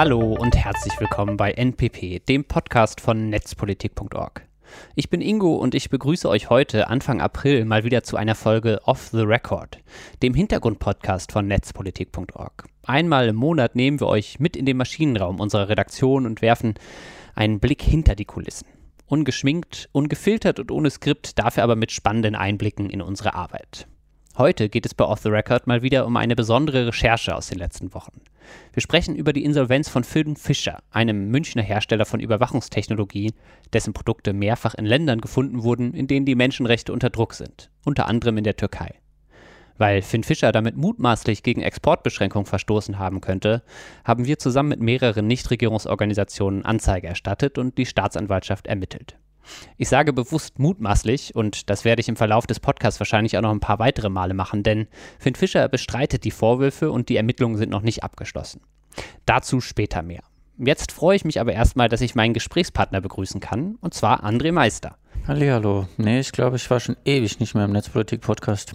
Hallo und herzlich willkommen bei NPP, dem Podcast von netzpolitik.org. Ich bin Ingo und ich begrüße euch heute Anfang April mal wieder zu einer Folge Off the Record, dem Hintergrundpodcast von netzpolitik.org. Einmal im Monat nehmen wir euch mit in den Maschinenraum unserer Redaktion und werfen einen Blick hinter die Kulissen. Ungeschminkt, ungefiltert und ohne Skript, dafür aber mit spannenden Einblicken in unsere Arbeit. Heute geht es bei Off the Record mal wieder um eine besondere Recherche aus den letzten Wochen. Wir sprechen über die Insolvenz von Phil Fischer, einem Münchner Hersteller von Überwachungstechnologie, dessen Produkte mehrfach in Ländern gefunden wurden, in denen die Menschenrechte unter Druck sind, unter anderem in der Türkei. Weil Finn Fischer damit mutmaßlich gegen Exportbeschränkungen verstoßen haben könnte, haben wir zusammen mit mehreren Nichtregierungsorganisationen Anzeige erstattet und die Staatsanwaltschaft ermittelt. Ich sage bewusst mutmaßlich und das werde ich im Verlauf des Podcasts wahrscheinlich auch noch ein paar weitere Male machen, denn Finn Fischer bestreitet die Vorwürfe und die Ermittlungen sind noch nicht abgeschlossen. Dazu später mehr. Jetzt freue ich mich aber erstmal, dass ich meinen Gesprächspartner begrüßen kann, und zwar André Meister. Hallihallo. Nee, ich glaube, ich war schon ewig nicht mehr im Netzpolitik-Podcast.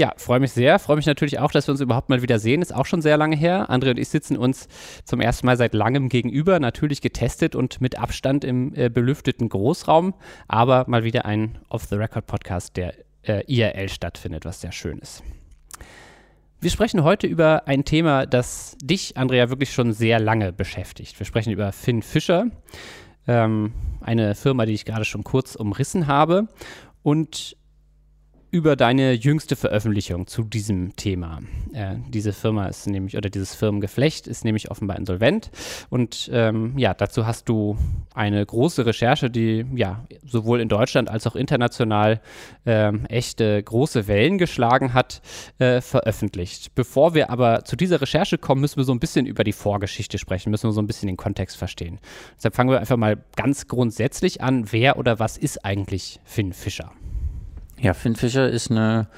Ja, freue mich sehr. Freue mich natürlich auch, dass wir uns überhaupt mal wieder sehen. Ist auch schon sehr lange her. André und ich sitzen uns zum ersten Mal seit langem gegenüber, natürlich getestet und mit Abstand im äh, belüfteten Großraum, aber mal wieder ein Off-the-Record-Podcast, der äh, IRL stattfindet, was sehr schön ist. Wir sprechen heute über ein Thema, das dich, Andrea, wirklich schon sehr lange beschäftigt. Wir sprechen über Finn Fischer, ähm, eine Firma, die ich gerade schon kurz umrissen habe. Und über deine jüngste Veröffentlichung zu diesem Thema. Äh, diese Firma ist nämlich, oder dieses Firmengeflecht ist nämlich offenbar insolvent. Und ähm, ja, dazu hast du eine große Recherche, die ja sowohl in Deutschland als auch international ähm, echte große Wellen geschlagen hat, äh, veröffentlicht. Bevor wir aber zu dieser Recherche kommen, müssen wir so ein bisschen über die Vorgeschichte sprechen, müssen wir so ein bisschen den Kontext verstehen. Deshalb fangen wir einfach mal ganz grundsätzlich an. Wer oder was ist eigentlich Finn Fischer? Ja, Finn Fischer ist eine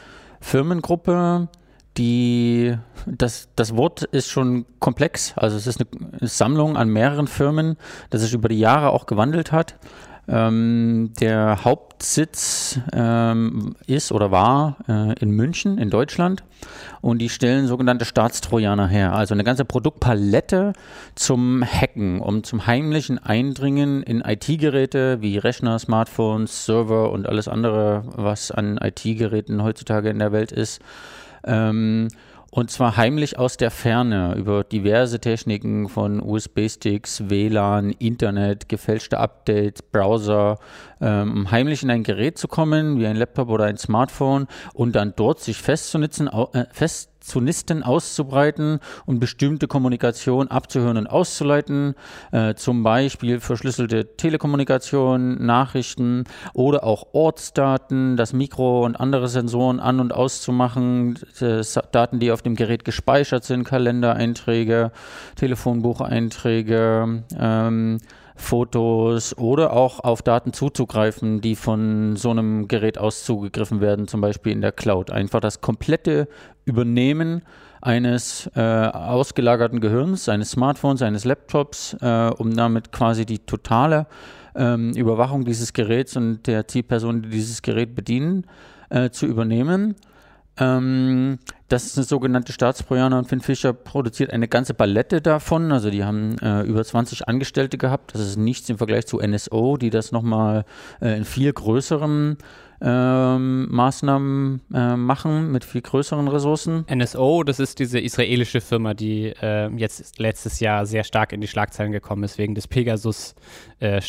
Firmengruppe, die das, das Wort ist schon komplex. Also es ist eine Sammlung an mehreren Firmen, das sich über die Jahre auch gewandelt hat. Ähm, der Hauptsitz ähm, ist oder war äh, in München in Deutschland und die stellen sogenannte Staatstrojaner her, also eine ganze Produktpalette zum Hacken, um zum heimlichen Eindringen in IT-Geräte wie Rechner, Smartphones, Server und alles andere, was an IT-Geräten heutzutage in der Welt ist. Ähm, und zwar heimlich aus der Ferne über diverse Techniken von USB-Sticks, WLAN, Internet, gefälschte Updates, Browser, ähm, heimlich in ein Gerät zu kommen, wie ein Laptop oder ein Smartphone und dann dort sich festzunetzen, äh, fest zu nisten, auszubreiten und bestimmte Kommunikation abzuhören und auszuleiten, äh, zum Beispiel verschlüsselte Telekommunikation, Nachrichten oder auch Ortsdaten, das Mikro und andere Sensoren an- und auszumachen, äh, Daten, die auf dem Gerät gespeichert sind, Kalendereinträge, Telefonbucheinträge, ähm, Fotos oder auch auf Daten zuzugreifen, die von so einem Gerät aus zugegriffen werden, zum Beispiel in der Cloud. Einfach das komplette Übernehmen eines äh, ausgelagerten Gehirns, eines Smartphones, eines Laptops, äh, um damit quasi die totale ähm, Überwachung dieses Geräts und der Zielperson, die dieses Gerät bedienen, äh, zu übernehmen. Ähm, das ist eine sogenannte Staatsprojana und Finn Fischer produziert eine ganze Palette davon. Also die haben äh, über 20 Angestellte gehabt. Das ist nichts im Vergleich zu NSO, die das nochmal äh, in viel größerem ähm, Maßnahmen äh, machen mit viel größeren Ressourcen. NSO, das ist diese israelische Firma, die äh, jetzt letztes Jahr sehr stark in die Schlagzeilen gekommen ist wegen des Pegasus äh,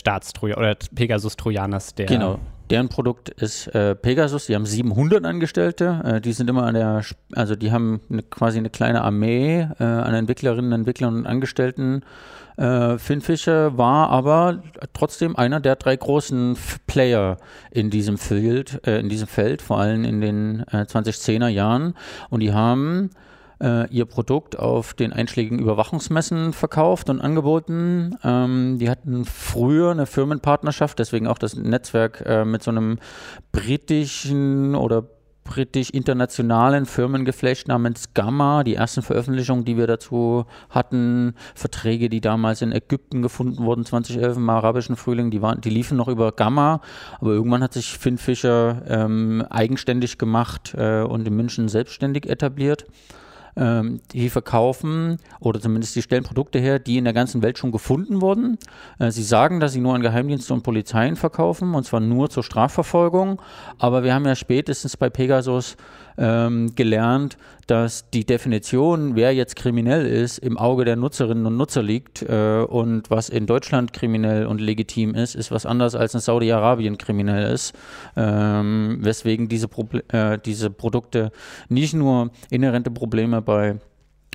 oder Pegasus Trojaners, der genau. Deren Produkt ist äh, Pegasus. Die haben 700 Angestellte. Äh, die sind immer an der, also die haben eine, quasi eine kleine Armee äh, an Entwicklerinnen, Entwicklern und Angestellten äh, Finn Fischer war aber trotzdem einer der drei großen Player in diesem Feld, äh, in diesem Feld, vor allem in den äh, 2010er Jahren. Und die haben äh, ihr Produkt auf den einschlägigen Überwachungsmessen verkauft und angeboten. Ähm, die hatten früher eine Firmenpartnerschaft, deswegen auch das Netzwerk äh, mit so einem britischen oder britisch-internationalen Firmengeflecht namens Gamma. Die ersten Veröffentlichungen, die wir dazu hatten, Verträge, die damals in Ägypten gefunden wurden, 2011 im arabischen Frühling, die, waren, die liefen noch über Gamma. Aber irgendwann hat sich Finn Fischer ähm, eigenständig gemacht äh, und in München selbstständig etabliert. Ähm, die verkaufen oder zumindest die stellen Produkte her, die in der ganzen Welt schon gefunden wurden. Äh, sie sagen, dass sie nur an Geheimdienste und Polizeien verkaufen und zwar nur zur Strafverfolgung. Aber wir haben ja spätestens bei Pegasus ähm, gelernt, dass die Definition, wer jetzt kriminell ist, im Auge der Nutzerinnen und Nutzer liegt äh, und was in Deutschland kriminell und legitim ist, ist was anderes als in Saudi-Arabien kriminell ist. Ähm, weswegen diese, äh, diese Produkte nicht nur inhärente Probleme bei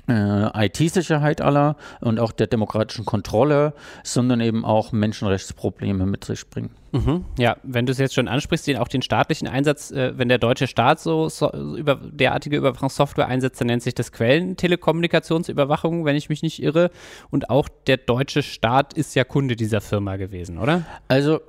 IT-Sicherheit aller und auch der demokratischen Kontrolle, sondern eben auch Menschenrechtsprobleme mit sich bringen. Mhm. Ja, wenn du es jetzt schon ansprichst, den, auch den staatlichen Einsatz, äh, wenn der deutsche Staat so, so über, derartige Überwachungssoftware einsetzt, dann nennt sich das Quellentelekommunikationsüberwachung, wenn ich mich nicht irre. Und auch der deutsche Staat ist ja Kunde dieser Firma gewesen, oder? Also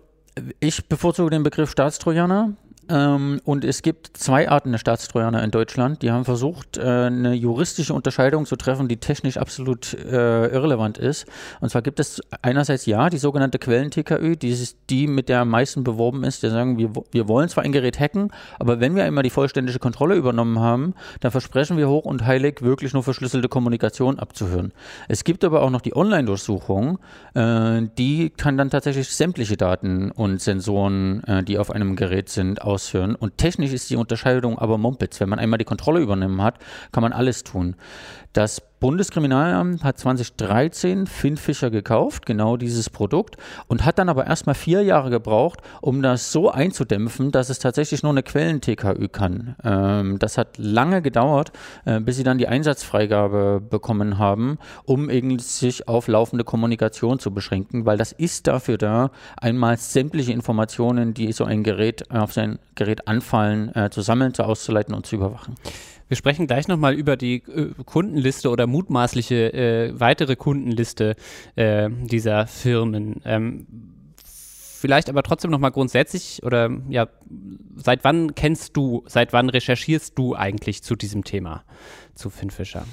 ich bevorzuge den Begriff Staatstrojaner. Ähm, und es gibt zwei Arten der Staatstrojaner in Deutschland. Die haben versucht, äh, eine juristische Unterscheidung zu treffen, die technisch absolut äh, irrelevant ist. Und zwar gibt es einerseits ja die sogenannte Quellen-TKÜ, die ist die, mit der am meisten beworben ist. Die sagen, wir, wir wollen zwar ein Gerät hacken, aber wenn wir einmal die vollständige Kontrolle übernommen haben, dann versprechen wir hoch und heilig, wirklich nur verschlüsselte Kommunikation abzuhören. Es gibt aber auch noch die Online-Durchsuchung, äh, die kann dann tatsächlich sämtliche Daten und Sensoren, äh, die auf einem Gerät sind, aus ausführen. Und technisch ist die Unterscheidung aber Mumpitz. Wenn man einmal die Kontrolle übernommen hat, kann man alles tun. Das Bundeskriminalamt hat 2013 Finn Fischer gekauft, genau dieses Produkt, und hat dann aber erstmal vier Jahre gebraucht, um das so einzudämpfen, dass es tatsächlich nur eine Quellen-TKÜ kann. Ähm, das hat lange gedauert, äh, bis sie dann die Einsatzfreigabe bekommen haben, um sich auf laufende Kommunikation zu beschränken, weil das ist dafür da, einmal sämtliche Informationen, die so ein Gerät auf sein Gerät anfallen, äh, zu sammeln, zu auszuleiten und zu überwachen. Wir sprechen gleich nochmal über die äh, Kundenliste oder mutmaßliche äh, weitere Kundenliste äh, dieser Firmen. Ähm, vielleicht aber trotzdem nochmal grundsätzlich oder ja, seit wann kennst du, seit wann recherchierst du eigentlich zu diesem Thema, zu Finn Fischer?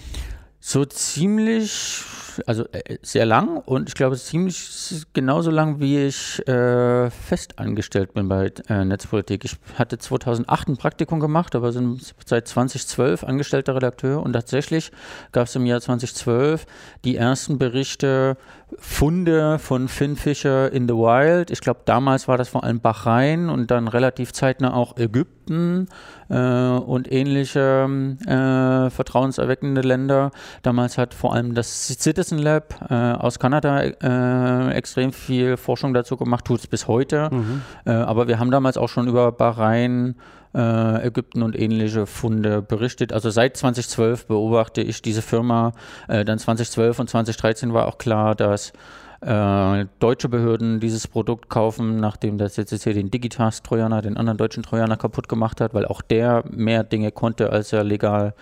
So ziemlich also äh, sehr lang und ich glaube ziemlich genauso lang, wie ich äh, fest angestellt bin bei äh, Netzpolitik. Ich hatte 2008 ein Praktikum gemacht, aber sind seit 2012 angestellter Redakteur und tatsächlich gab es im Jahr 2012 die ersten Berichte, Funde von Finn Fischer in the Wild. Ich glaube, damals war das vor allem Bahrain und dann relativ zeitnah auch Ägypten äh, und ähnliche äh, vertrauenserweckende Länder. Damals hat vor allem das Citizen Lab äh, aus Kanada äh, extrem viel Forschung dazu gemacht, tut es bis heute. Mhm. Äh, aber wir haben damals auch schon über Bahrain äh, Ägypten und ähnliche Funde berichtet. Also seit 2012 beobachte ich diese Firma. Äh, dann 2012 und 2013 war auch klar, dass äh, deutsche Behörden dieses Produkt kaufen, nachdem der CCC den Digitask-Trojaner, den anderen deutschen Trojaner kaputt gemacht hat, weil auch der mehr Dinge konnte, als er legal,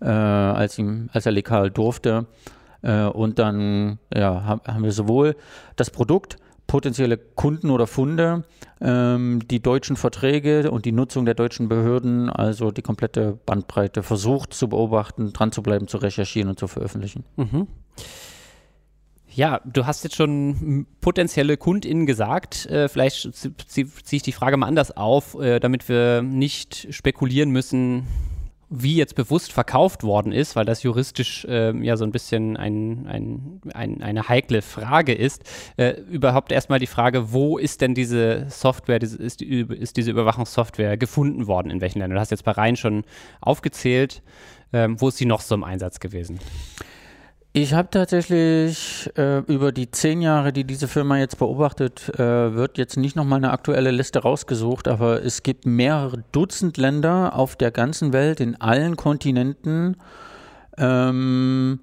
äh, als ihm, als er legal durfte. Äh, und dann ja, haben wir sowohl das Produkt potenzielle Kunden oder Funde, ähm, die deutschen Verträge und die Nutzung der deutschen Behörden, also die komplette Bandbreite versucht zu beobachten, dran zu bleiben, zu recherchieren und zu veröffentlichen. Mhm. Ja, du hast jetzt schon potenzielle KundInnen gesagt. Äh, vielleicht ziehe zieh ich die Frage mal anders auf, äh, damit wir nicht spekulieren müssen, wie jetzt bewusst verkauft worden ist, weil das juristisch äh, ja so ein bisschen ein, ein, ein, eine heikle Frage ist, äh, überhaupt erstmal die Frage, wo ist denn diese Software, diese, ist, die, ist diese Überwachungssoftware gefunden worden, in welchen Ländern? Du hast jetzt bei Rhein schon aufgezählt, ähm, wo ist sie noch so im Einsatz gewesen? Ich habe tatsächlich äh, über die zehn Jahre, die diese Firma jetzt beobachtet, äh, wird jetzt nicht nochmal eine aktuelle Liste rausgesucht, aber es gibt mehrere Dutzend Länder auf der ganzen Welt, in allen Kontinenten, ähm,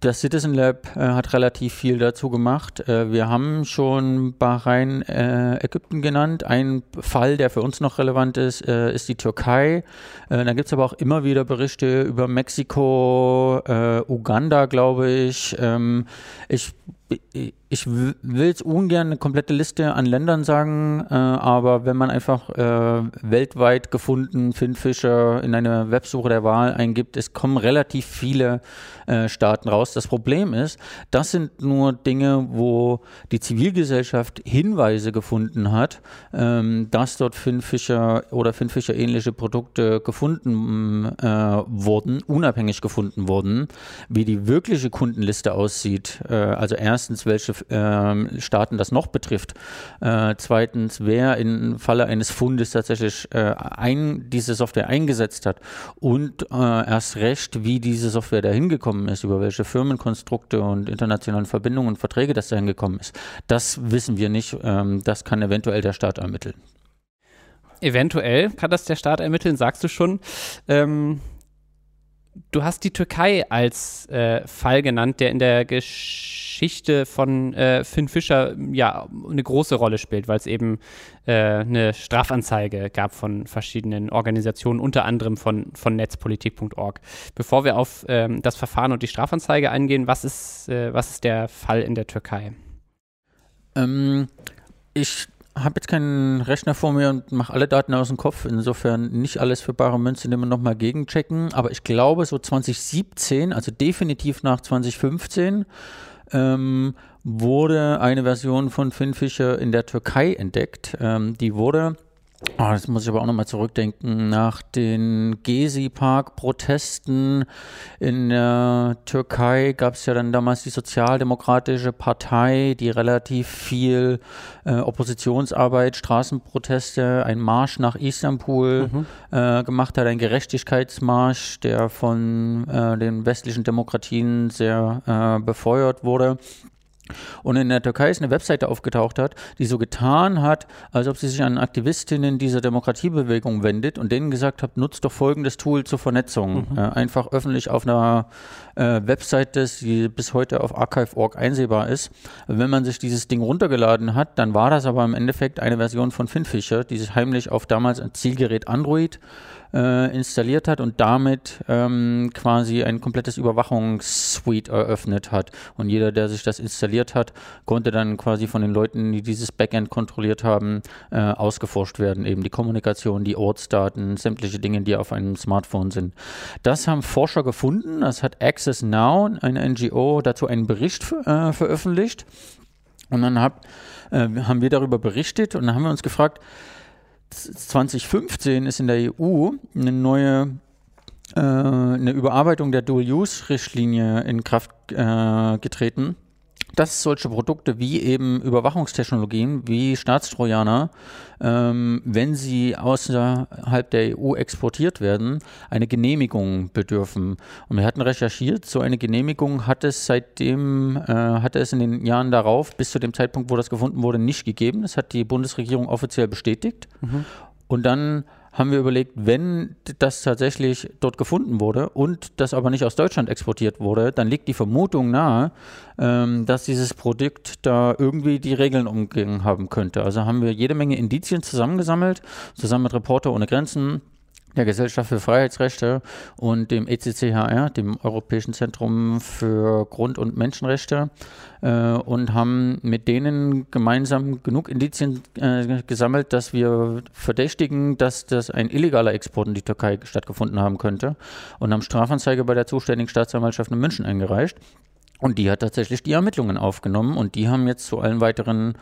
das Citizen Lab äh, hat relativ viel dazu gemacht. Äh, wir haben schon Bahrain, äh, Ägypten genannt. Ein Fall, der für uns noch relevant ist, äh, ist die Türkei. Äh, da gibt es aber auch immer wieder Berichte über Mexiko, äh, Uganda, glaube ich. Ähm, ich ich will jetzt ungern eine komplette Liste an Ländern sagen, äh, aber wenn man einfach äh, weltweit gefunden Finn Fischer in eine Websuche der Wahl eingibt, es kommen relativ viele äh, Staaten raus. Das Problem ist, das sind nur Dinge, wo die Zivilgesellschaft Hinweise gefunden hat, ähm, dass dort Finn Fischer oder Finn Fischer ähnliche Produkte gefunden äh, wurden, unabhängig gefunden wurden, wie die wirkliche Kundenliste aussieht. Äh, also erstens, welche äh, Staaten das noch betrifft. Äh, zweitens, wer im Falle eines Fundes tatsächlich äh, ein, diese Software eingesetzt hat und äh, erst recht, wie diese Software dahin gekommen ist, über welche Firmenkonstrukte und internationalen Verbindungen und Verträge das dahin gekommen ist. Das wissen wir nicht. Ähm, das kann eventuell der Staat ermitteln. Eventuell kann das der Staat ermitteln, sagst du schon. Ähm, du hast die Türkei als äh, Fall genannt, der in der Geschichte von äh, Finn Fischer ja eine große Rolle spielt, weil es eben äh, eine Strafanzeige gab von verschiedenen Organisationen, unter anderem von, von netzpolitik.org. Bevor wir auf ähm, das Verfahren und die Strafanzeige eingehen, was ist, äh, was ist der Fall in der Türkei? Ähm, ich habe jetzt keinen Rechner vor mir und mache alle Daten aus dem Kopf. Insofern nicht alles für bare Münze, den wir nochmal gegenchecken. Aber ich glaube, so 2017, also definitiv nach 2015, ähm, wurde eine Version von Finfisher in der Türkei entdeckt. Ähm, die wurde Oh, das muss ich aber auch nochmal zurückdenken. Nach den Gezi-Park-Protesten in der Türkei gab es ja dann damals die Sozialdemokratische Partei, die relativ viel äh, Oppositionsarbeit, Straßenproteste, ein Marsch nach Istanbul mhm. äh, gemacht hat, ein Gerechtigkeitsmarsch, der von äh, den westlichen Demokratien sehr äh, befeuert wurde. Und in der Türkei ist eine Webseite aufgetaucht hat, die so getan hat, als ob sie sich an Aktivistinnen dieser Demokratiebewegung wendet und denen gesagt hat, nutzt doch folgendes Tool zur Vernetzung. Mhm. Äh, einfach öffentlich auf einer äh, Webseite, die bis heute auf archive.org einsehbar ist. Wenn man sich dieses Ding runtergeladen hat, dann war das aber im Endeffekt eine Version von Finfisher, die sich heimlich auf damals ein Zielgerät Android äh, installiert hat und damit ähm, quasi ein komplettes Überwachungssuite eröffnet hat. Und jeder, der sich das installiert hat, konnte dann quasi von den Leuten, die dieses Backend kontrolliert haben, äh, ausgeforscht werden. Eben die Kommunikation, die Ortsdaten, sämtliche Dinge, die auf einem Smartphone sind. Das haben Forscher gefunden. Das hat Access Now, eine NGO, dazu einen Bericht äh, veröffentlicht. Und dann hab, äh, haben wir darüber berichtet und dann haben wir uns gefragt, 2015 ist in der EU eine neue äh, eine Überarbeitung der Dual-Use-Richtlinie in Kraft äh, getreten dass solche Produkte wie eben Überwachungstechnologien, wie Staatstrojaner, ähm, wenn sie außerhalb der EU exportiert werden, eine Genehmigung bedürfen. Und wir hatten recherchiert, so eine Genehmigung hat es seitdem, äh, hatte es in den Jahren darauf, bis zu dem Zeitpunkt, wo das gefunden wurde, nicht gegeben. Das hat die Bundesregierung offiziell bestätigt. Mhm. Und dann haben wir überlegt, wenn das tatsächlich dort gefunden wurde und das aber nicht aus Deutschland exportiert wurde, dann liegt die Vermutung nahe, ähm, dass dieses Produkt da irgendwie die Regeln umgegangen haben könnte. Also haben wir jede Menge Indizien zusammengesammelt, zusammen mit Reporter ohne Grenzen, der Gesellschaft für Freiheitsrechte und dem ECCHR, dem Europäischen Zentrum für Grund- und Menschenrechte, äh, und haben mit denen gemeinsam genug Indizien äh, gesammelt, dass wir verdächtigen, dass das ein illegaler Export in die Türkei stattgefunden haben könnte und haben Strafanzeige bei der zuständigen Staatsanwaltschaft in München eingereicht. Und die hat tatsächlich die Ermittlungen aufgenommen und die haben jetzt zu allen weiteren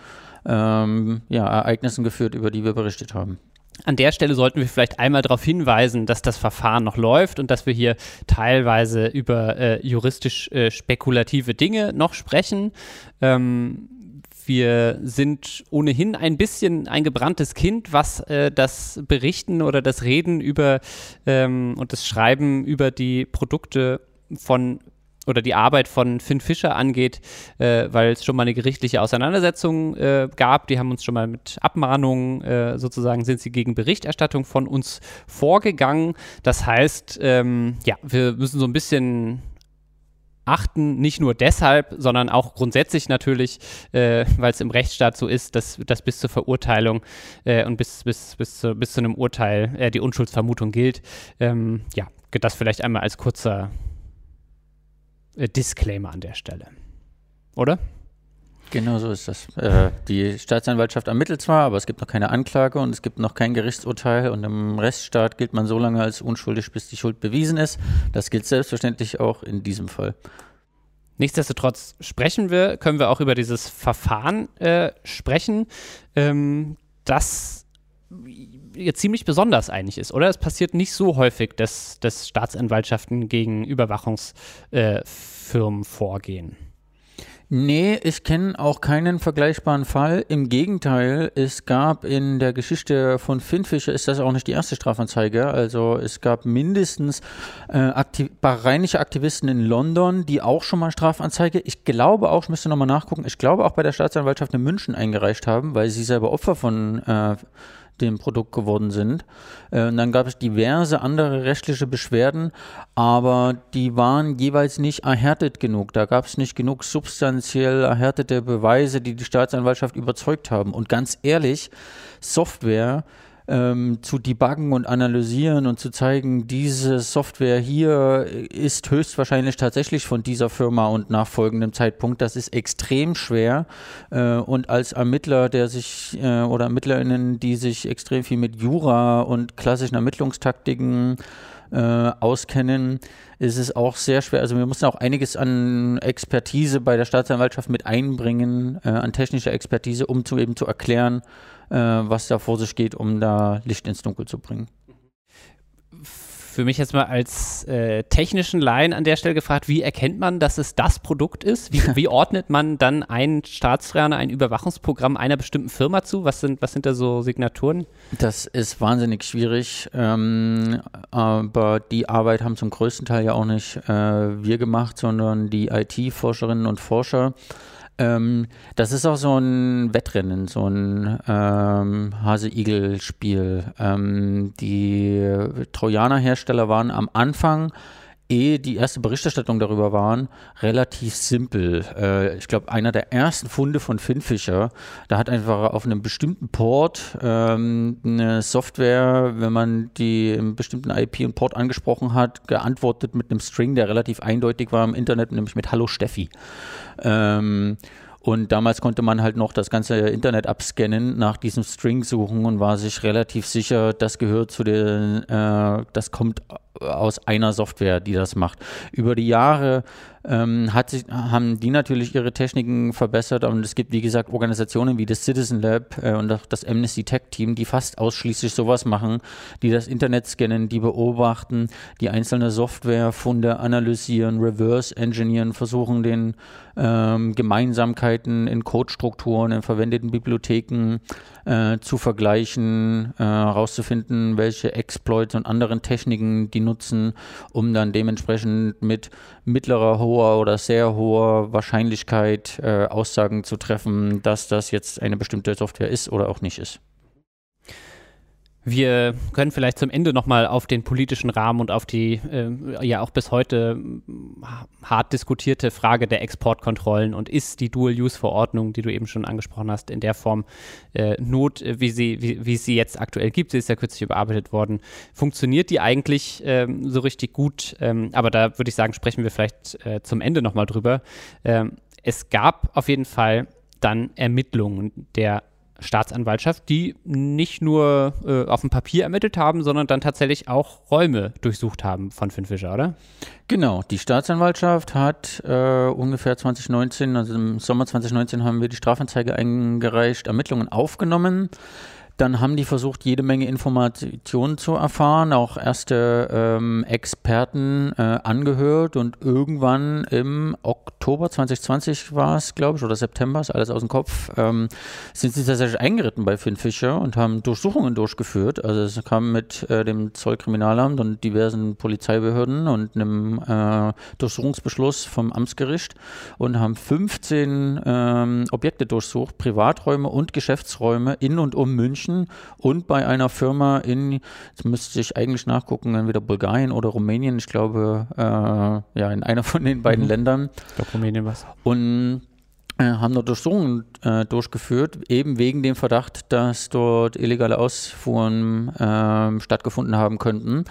ähm, ja, Ereignissen geführt, über die wir berichtet haben. An der Stelle sollten wir vielleicht einmal darauf hinweisen, dass das Verfahren noch läuft und dass wir hier teilweise über äh, juristisch äh, spekulative Dinge noch sprechen. Ähm, wir sind ohnehin ein bisschen ein gebranntes Kind, was äh, das Berichten oder das Reden über ähm, und das Schreiben über die Produkte von oder die Arbeit von Finn Fischer angeht, äh, weil es schon mal eine gerichtliche Auseinandersetzung äh, gab. Die haben uns schon mal mit Abmahnungen äh, sozusagen sind sie gegen Berichterstattung von uns vorgegangen. Das heißt, ähm, ja, wir müssen so ein bisschen achten, nicht nur deshalb, sondern auch grundsätzlich natürlich, äh, weil es im Rechtsstaat so ist, dass, dass bis zur Verurteilung äh, und bis, bis, bis, zu, bis zu einem Urteil äh, die Unschuldsvermutung gilt. Ähm, ja, das vielleicht einmal als kurzer Disclaimer an der Stelle. Oder? Genau so ist das. Äh, die Staatsanwaltschaft ermittelt zwar, aber es gibt noch keine Anklage und es gibt noch kein Gerichtsurteil und im Rechtsstaat gilt man so lange als unschuldig, bis die Schuld bewiesen ist. Das gilt selbstverständlich auch in diesem Fall. Nichtsdestotrotz sprechen wir, können wir auch über dieses Verfahren äh, sprechen, ähm, das ziemlich besonders eigentlich ist, oder? Es passiert nicht so häufig, dass, dass Staatsanwaltschaften gegen Überwachungsfirmen äh, vorgehen. Nee, ich kenne auch keinen vergleichbaren Fall. Im Gegenteil, es gab in der Geschichte von Finfischer, ist das auch nicht die erste Strafanzeige. Also es gab mindestens äh, aktiv bahraininische Aktivisten in London, die auch schon mal Strafanzeige, ich glaube auch, ich müsste nochmal nachgucken, ich glaube auch bei der Staatsanwaltschaft in München eingereicht haben, weil sie selber Opfer von äh, dem Produkt geworden sind. Äh, und dann gab es diverse andere rechtliche Beschwerden, aber die waren jeweils nicht erhärtet genug. Da gab es nicht genug substanziell erhärtete Beweise, die die Staatsanwaltschaft überzeugt haben. Und ganz ehrlich, Software ähm, zu debuggen und analysieren und zu zeigen, diese Software hier ist höchstwahrscheinlich tatsächlich von dieser Firma und nach folgendem Zeitpunkt. Das ist extrem schwer. Äh, und als Ermittler, der sich äh, oder ErmittlerInnen, die sich extrem viel mit Jura und klassischen Ermittlungstaktiken äh, auskennen, ist es auch sehr schwer. Also wir mussten auch einiges an Expertise bei der Staatsanwaltschaft mit einbringen, äh, an technischer Expertise, um zu eben zu erklären, äh, was da vor sich geht, um da Licht ins Dunkel zu bringen. Für mich jetzt mal als äh, technischen Laien an der Stelle gefragt, wie erkennt man, dass es das Produkt ist? Wie, wie ordnet man dann ein Staatsferner, ein Überwachungsprogramm einer bestimmten Firma zu? Was sind, was sind da so Signaturen? Das ist wahnsinnig schwierig, ähm, aber die Arbeit haben zum größten Teil ja auch nicht äh, wir gemacht, sondern die IT-Forscherinnen und Forscher. Ähm, das ist auch so ein Wettrennen, so ein ähm, Hase-Igel-Spiel. Ähm, die Trojaner-Hersteller waren am Anfang eh die erste Berichterstattung darüber waren, relativ simpel. Äh, ich glaube, einer der ersten Funde von Finfisher, da hat einfach auf einem bestimmten Port ähm, eine Software, wenn man die im bestimmten IP und Port angesprochen hat, geantwortet mit einem String, der relativ eindeutig war im Internet, nämlich mit Hallo Steffi. Ähm, und damals konnte man halt noch das ganze Internet abscannen, nach diesem String suchen und war sich relativ sicher, das gehört zu den, äh, das kommt aus einer Software, die das macht. Über die Jahre ähm, hat sich, haben die natürlich ihre Techniken verbessert und es gibt, wie gesagt, Organisationen wie das Citizen Lab äh, und auch das Amnesty Tech Team, die fast ausschließlich sowas machen, die das Internet scannen, die beobachten, die einzelne Softwarefunde analysieren, reverse engineeren, versuchen den ähm, Gemeinsamkeiten in Codestrukturen, in verwendeten Bibliotheken äh, zu vergleichen, äh, herauszufinden, welche Exploits und anderen Techniken die nutzen, um dann dementsprechend mit mittlerer, hoher oder sehr hoher Wahrscheinlichkeit äh, Aussagen zu treffen, dass das jetzt eine bestimmte Software ist oder auch nicht ist. Wir können vielleicht zum Ende nochmal auf den politischen Rahmen und auf die äh, ja auch bis heute hart diskutierte Frage der Exportkontrollen und ist die Dual-Use-Verordnung, die du eben schon angesprochen hast, in der Form äh, Not, wie sie, wie, wie sie jetzt aktuell gibt, sie ist ja kürzlich überarbeitet worden, funktioniert die eigentlich ähm, so richtig gut? Ähm, aber da würde ich sagen, sprechen wir vielleicht äh, zum Ende nochmal drüber. Ähm, es gab auf jeden Fall dann Ermittlungen der Staatsanwaltschaft, die nicht nur äh, auf dem Papier ermittelt haben, sondern dann tatsächlich auch Räume durchsucht haben von Finn Fischer, oder? Genau, die Staatsanwaltschaft hat äh, ungefähr 2019, also im Sommer 2019 haben wir die Strafanzeige eingereicht, Ermittlungen aufgenommen. Dann haben die versucht, jede Menge Informationen zu erfahren, auch erste ähm, Experten äh, angehört und irgendwann im Oktober 2020 war es, glaube ich, oder September, ist alles aus dem Kopf, ähm, sind sie tatsächlich eingeritten bei Finn Fischer und haben Durchsuchungen durchgeführt. Also es kam mit äh, dem Zollkriminalamt und diversen Polizeibehörden und einem äh, Durchsuchungsbeschluss vom Amtsgericht und haben 15 ähm, Objekte durchsucht, Privaträume und Geschäftsräume in und um München München und bei einer Firma in, jetzt müsste ich eigentlich nachgucken, entweder Bulgarien oder Rumänien, ich glaube, äh, ja, in einer von den beiden mhm. Ländern. Ich glaube, Rumänien was. Und äh, haben dort Durchsuchungen äh, durchgeführt, eben wegen dem Verdacht, dass dort illegale Ausfuhren äh, stattgefunden haben könnten.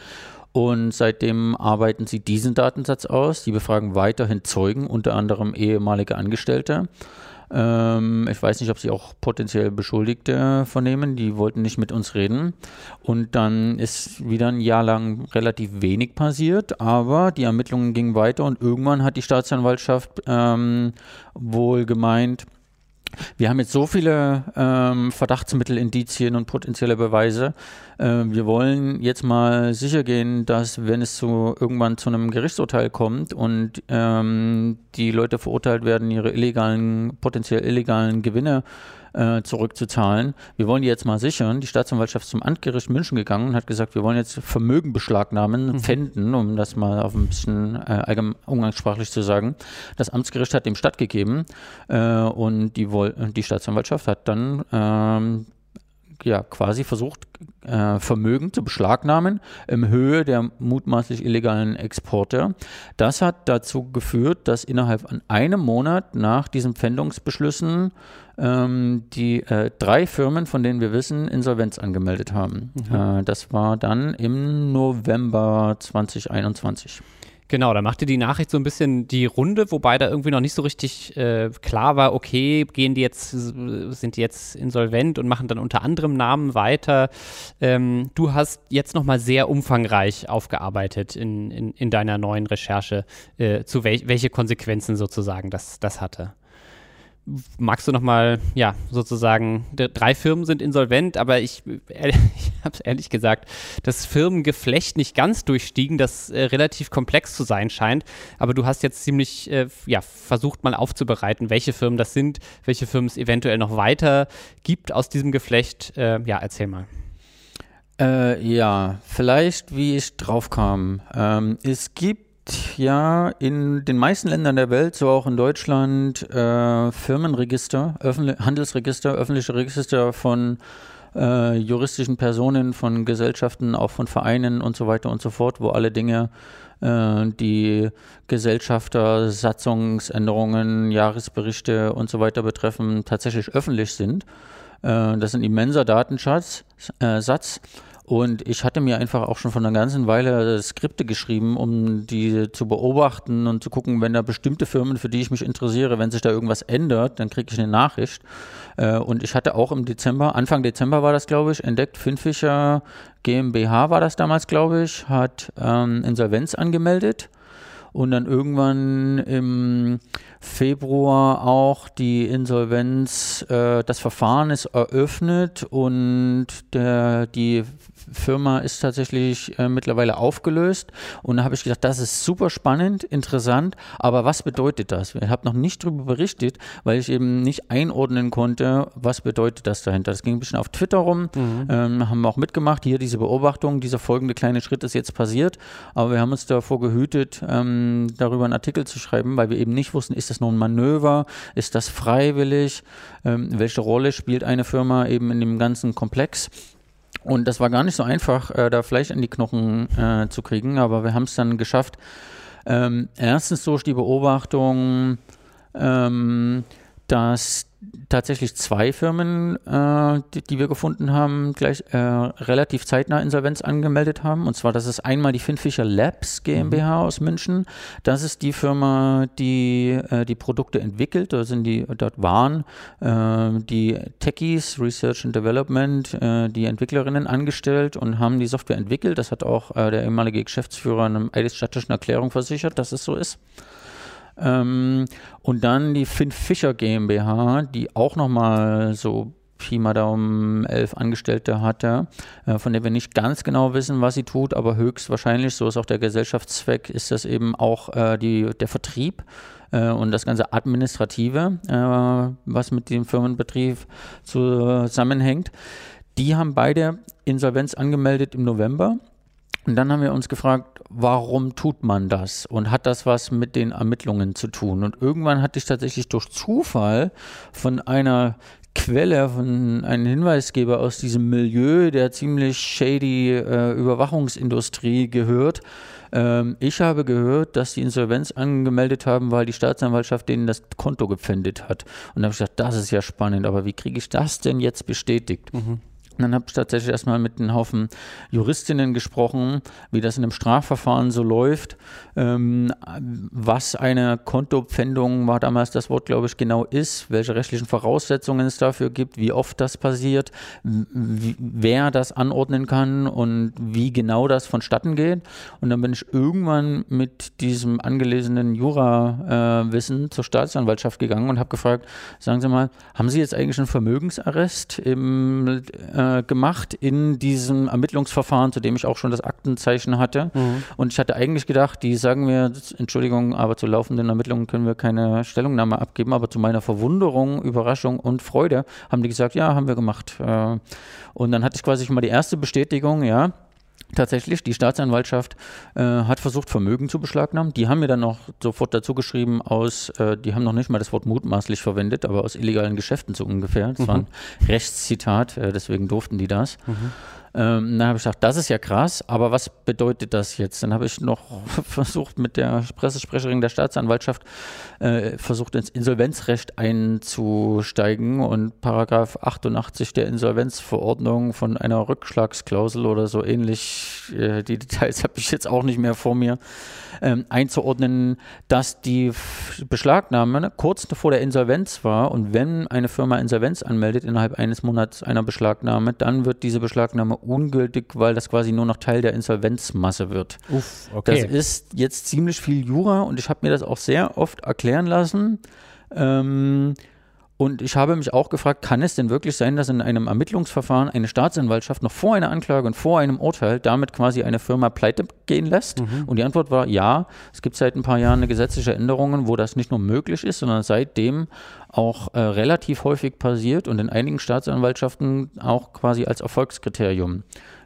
Und seitdem arbeiten sie diesen Datensatz aus. Die befragen weiterhin Zeugen, unter anderem ehemalige Angestellte Ähm, ich weiß nicht, ob sie auch potenziell Beschuldigte vernehmen. Die wollten nicht mit uns reden. Und dann ist wieder ein Jahr lang relativ wenig passiert, aber die Ermittlungen gingen weiter und irgendwann hat die Staatsanwaltschaft ähm, wohl gemeint, wir haben jetzt so viele ähm, Verdachtsmittel, Indizien und potenzielle Beweise. Äh, wir wollen jetzt mal sicher gehen, dass wenn es zu, irgendwann zu einem Gerichtsurteil kommt und ähm, die Leute verurteilt werden, ihre illegalen, potenziell illegalen Gewinne äh, zurückzuzahlen. Wir wollen die jetzt mal sichern. Die Staatsanwaltschaft ist zum Amtgericht München gegangen und hat gesagt, wir wollen jetzt Vermögen beschlagnahmen, mhm. pfänden, um das mal auf ein bisschen äh, allgemein umgangssprachlich zu sagen. Das Amtsgericht hat dem stattgegeben äh, und die, die Staatsanwaltschaft hat dann ähm, ja quasi versucht, äh, Vermögen zu beschlagnahmen im Höhe der mutmaßlich illegalen Exporte. Das hat dazu geführt, dass innerhalb von einem Monat nach diesen Pfändungsbeschlüssen ähm, die äh, drei Firmen, von denen wir wissen, Insolvenz angemeldet haben. Mhm. Äh, das war dann im November 2021. Genau, da machte die Nachricht so ein bisschen die Runde, wobei da irgendwie noch nicht so richtig äh, klar war, okay, gehen die jetzt, sind die jetzt insolvent und machen dann unter anderem Namen weiter. Ähm, du hast jetzt nochmal sehr umfangreich aufgearbeitet in, in, in deiner neuen Recherche, äh, zu wel welche Konsequenzen sozusagen das, das hatte. Magst du nochmal, ja, sozusagen, drei Firmen sind insolvent, aber ich, ich habe es ehrlich gesagt, das Firmengeflecht nicht ganz durchstiegen, das äh, relativ komplex zu sein scheint. Aber du hast jetzt ziemlich, äh, ja, versucht mal aufzubereiten, welche Firmen das sind, welche Firmen es eventuell noch weiter gibt aus diesem Geflecht. Äh, ja, erzähl mal. Äh, ja, vielleicht, wie ich drauf kam. Ähm, es gibt ja in den meisten Ländern der Welt, so auch in Deutschland, äh, Firmenregister, Handelsregister, öffentliche Register von äh, juristischen Personen, von Gesellschaften, auch von Vereinen und so weiter und so fort, wo alle Dinge, äh, die Gesellschafter, Satzungsänderungen, Jahresberichte und so weiter betreffen, tatsächlich öffentlich sind. Äh, das ist ein immenser Datenschatz. Äh, Satz. Und ich hatte mir einfach auch schon von einer ganzen Weile Skripte geschrieben, um die zu beobachten und zu gucken, wenn da bestimmte Firmen, für die ich mich interessiere, wenn sich da irgendwas ändert, dann kriege ich eine Nachricht. Äh, und ich hatte auch im Dezember, Anfang Dezember war das, glaube ich, entdeckt, Finfischer GmbH war das damals, glaube ich, hat ähm, Insolvenz angemeldet und dann irgendwann im Februar auch die Insolvenz, äh, das Verfahren ist eröffnet und der, die Firma ist tatsächlich äh, mittlerweile aufgelöst. Und da habe ich gedacht, das ist super spannend, interessant, aber was bedeutet das? Ich habe noch nicht darüber berichtet, weil ich eben nicht einordnen konnte, was bedeutet das dahinter. Das ging ein bisschen auf Twitter rum, mhm. ähm, haben wir auch mitgemacht. Hier diese Beobachtung, dieser folgende kleine Schritt ist jetzt passiert, aber wir haben uns davor gehütet, ähm, darüber einen Artikel zu schreiben, weil wir eben nicht wussten, ist das nur ein Manöver, ist das freiwillig, ähm, welche Rolle spielt eine Firma eben in dem ganzen Komplex. Und das war gar nicht so einfach, äh, da Fleisch in die Knochen äh, zu kriegen, aber wir haben es dann geschafft. Ähm, erstens durch die Beobachtung, ähm, dass tatsächlich zwei Firmen, äh, die, die, wir gefunden haben, gleich äh, relativ zeitnah Insolvenz angemeldet haben. Und zwar, das ist einmal die Finfisher Labs GmbH mhm. aus München. Das ist die Firma, die äh, die Produkte entwickelt. Da sind die, dort waren äh, die Techies, Research and Development, äh, die Entwicklerinnen angestellt und haben die Software entwickelt. Das hat auch äh, der ehemalige Geschäftsführer in einer eidesstattlichen Erklärung versichert, dass es so ist. Ähm, und dann die Finn Fischer GmbH, die auch nochmal so Pi mal Daumen elf Angestellte hatte, äh, von der wir nicht ganz genau wissen, was sie tut, aber höchstwahrscheinlich, so ist auch der Gesellschaftszweck, ist das eben auch äh, die, der Vertrieb äh, und das ganze Administrative, äh, was mit dem Firmenbetrieb zusammenhängt. Die haben beide Insolvenz angemeldet im November und dann haben wir uns gefragt, warum tut man das? Und hat das was mit den Ermittlungen zu tun? Und irgendwann hatte ich tatsächlich durch Zufall von einer Quelle, von einem Hinweisgeber aus diesem Milieu der ziemlich shady äh, Überwachungsindustrie gehört. Ähm, ich habe gehört, dass die Insolvenz angemeldet haben, weil die Staatsanwaltschaft denen das Konto gepfändet hat. Und da habe ich gesagt, das ist ja spannend, aber wie kriege ich das denn jetzt bestätigt? Mhm. Dann habe ich tatsächlich erstmal mit einem Haufen Juristinnen gesprochen, wie das in einem Strafverfahren so läuft, ähm, was eine Kontopfändung war damals das Wort, glaube ich, genau ist, welche rechtlichen Voraussetzungen es dafür gibt, wie oft das passiert, wer das anordnen kann und wie genau das vonstatten geht. Und dann bin ich irgendwann mit diesem angelesenen Jurawissen äh, zur Staatsanwaltschaft gegangen und habe gefragt, sagen Sie mal, haben Sie jetzt eigentlich einen Vermögensarrest im äh, äh, gemacht in diesem Ermittlungsverfahren, zu dem ich auch schon das Aktenzeichen hatte. Mhm. Und ich hatte eigentlich gedacht, die sagen mir, Entschuldigung, aber zu laufenden Ermittlungen können wir keine Stellungnahme abgeben. Aber zu meiner Verwunderung, Überraschung und Freude haben die gesagt, ja, haben wir gemacht. Äh, und dann hatte ich quasi schon mal die erste Bestätigung, ja, Tatsächlich, die Staatsanwaltschaft äh, hat versucht, Vermögen zu beschlagnahmen. Die haben mir dann noch sofort dazu geschrieben, aus, äh, die haben noch nicht mal das Wort mutmaßlich verwendet, aber aus illegalen Geschäften so ungefähr. Das mhm. war ein Rechtszitat, äh, deswegen durften die das. Mhm. Ähm, dann habe ich gedacht, das ist ja krass, aber was bedeutet das jetzt? Dann habe ich noch versucht, mit der Pressesprecherin der Staatsanwaltschaft äh, versucht, ins Insolvenzrecht einzusteigen und Paragraph 88 der Insolvenzverordnung von einer Rückschlagsklausel oder so ähnlich, äh, die Details habe ich jetzt auch nicht mehr vor mir, ähm, einzuordnen, dass die Beschlagnahme kurz vor der Insolvenz war und wenn eine Firma Insolvenz anmeldet innerhalb eines Monats einer Beschlagnahme, dann wird diese Beschlagnahme ungültig, weil das quasi nur noch Teil der Insolvenzmasse wird. Uff, okay. Das ist jetzt ziemlich viel Jura und ich habe mir das auch sehr oft erklären lassen. Ähm, und ich habe mich auch gefragt, kann es denn wirklich sein, dass in einem Ermittlungsverfahren eine Staatsanwaltschaft noch vor einer Anklage und vor einem Urteil damit quasi eine Firma pleite gehen lässt? Mhm. Und die Antwort war ja. Es gibt seit ein paar Jahren eine gesetzliche Änderung, wo das nicht nur möglich ist, sondern seitdem auch äh, relativ häufig passiert und in einigen Staatsanwaltschaften auch quasi als Erfolgskriterium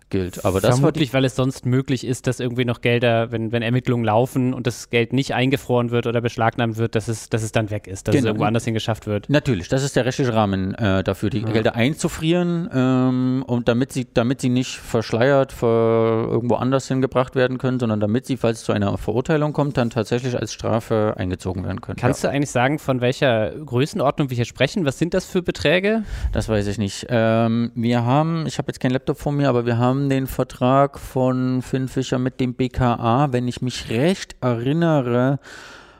gilt. Aber das Vermutlich, weil es sonst möglich ist, dass irgendwie noch Gelder, wenn, wenn Ermittlungen laufen und das Geld nicht eingefroren wird oder beschlagnahmt wird, dass es, dass es dann weg ist, dass genau. es irgendwo anders hingeschafft wird. Natürlich, das ist der rechtliche Rahmen äh, dafür, die ja. Gelder einzufrieren ähm, und damit sie, damit sie nicht verschleiert für irgendwo anders hingebracht werden können, sondern damit sie, falls es zu einer Verurteilung kommt, dann tatsächlich als Strafe eingezogen werden können. Kannst ja. du eigentlich sagen, von welcher Größenordnung wir hier sprechen? Was sind das für Beträge? Das weiß ich nicht. Ähm, wir haben, ich habe jetzt keinen Laptop vor mir, aber wir haben haben den Vertrag von Finn Fischer mit dem BKA, wenn ich mich recht erinnere,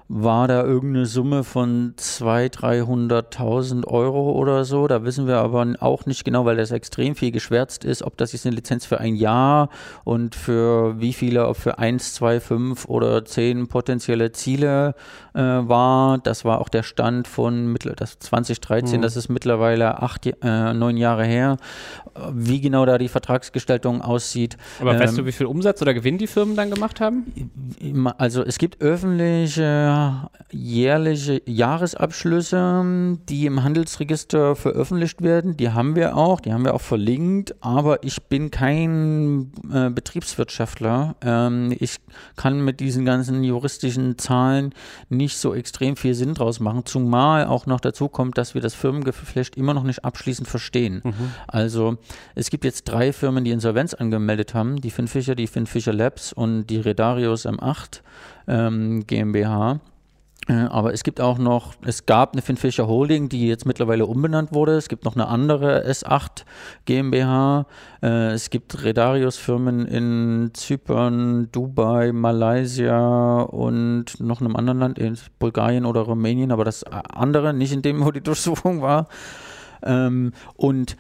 war da irgendeine Summe von 200.000, 300.000 Euro oder so. Da wissen wir aber auch nicht genau, weil das extrem viel geschwärzt ist, ob das jetzt eine Lizenz für ein Jahr und für wie viele, ob für 1, 2, 5 oder 10 potenzielle Ziele äh, war. Das war auch der Stand von das 2013, mhm. das ist mittlerweile acht, äh, neun Jahre her. Wie genau da die Vertragsgestaltung aussieht. Aber ähm, weißt du, wie viel Umsatz oder Gewinn die Firmen dann gemacht haben? Also es gibt öffentliche jährliche Jahresabschlüsse, die im Handelsregister veröffentlicht werden. Die haben wir auch, die haben wir auch verlinkt, aber ich bin kein äh, Betriebswirtschaftler. Ähm, ich kann mit diesen ganzen juristischen Zahlen nicht so extrem viel Sinn draus machen, zumal auch noch dazu kommt, dass wir das Firmengeflecht immer noch nicht abschließend verstehen. Mhm. Also es gibt jetzt drei Firmen, die Insolvenz angemeldet haben, die Finfisher, die Finfisher Labs und die Redarius M8 ähm, GmbH. Äh, aber es gibt auch noch, es gab eine Finfisher Holding, die jetzt mittlerweile umbenannt wurde. Es gibt noch eine andere S8 GmbH. Äh, es gibt Redarius-Firmen in Zypern, Dubai, Malaysia und noch einem anderen Land, in Bulgarien oder Rumänien, aber das andere, nicht in dem, wo die Durchsuchung war. Ähm, und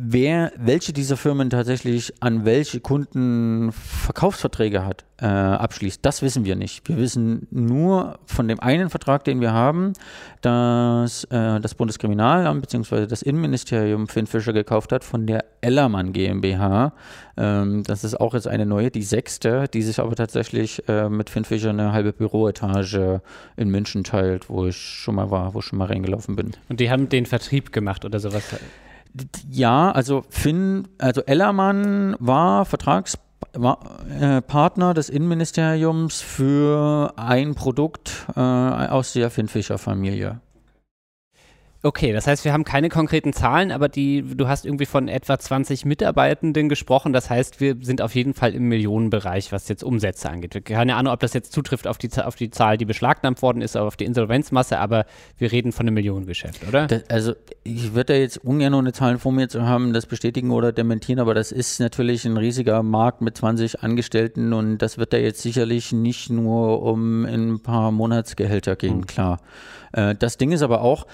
wer, welche dieser Firmen tatsächlich an welche Kunden Verkaufsverträge hat, äh, abschließt, das wissen wir nicht. Wir wissen nur von dem einen Vertrag, den wir haben, dass äh, das Bundeskriminalamt bzw. das Innenministerium Finn Fischer gekauft hat von der Ellermann GmbH. Ähm, das ist auch jetzt eine neue, die sechste, die sich aber tatsächlich äh, mit Finn Fischer eine halbe Büroetage in München teilt, wo ich schon mal war, wo ich schon mal reingelaufen bin. Und die haben den Vertrieb gemacht oder sowas? Ja, also Finn, also Ellermann war Vertragspartner äh, des Innenministeriums für ein Produkt äh, aus der Finn Fischer Familie. Okay, das heißt, wir haben keine konkreten Zahlen, aber die, du hast irgendwie von etwa 20 Mitarbeitenden gesprochen. Das heißt, wir sind auf jeden Fall im Millionenbereich, was jetzt Umsätze angeht. Keine Ahnung, ob das jetzt zutrifft auf die, auf die Zahl, die beschlagnahmt worden ist, auf die Insolvenzmasse, aber wir reden von einem Millionengeschäft, oder? Das, also ich würde da jetzt ungern noch eine Zahl vor mir zu haben, das bestätigen oder dementieren, aber das ist natürlich ein riesiger Markt mit 20 Angestellten und das wird da jetzt sicherlich nicht nur um ein paar Monatsgehälter gehen, mhm. klar. Äh, das Ding ist aber auch,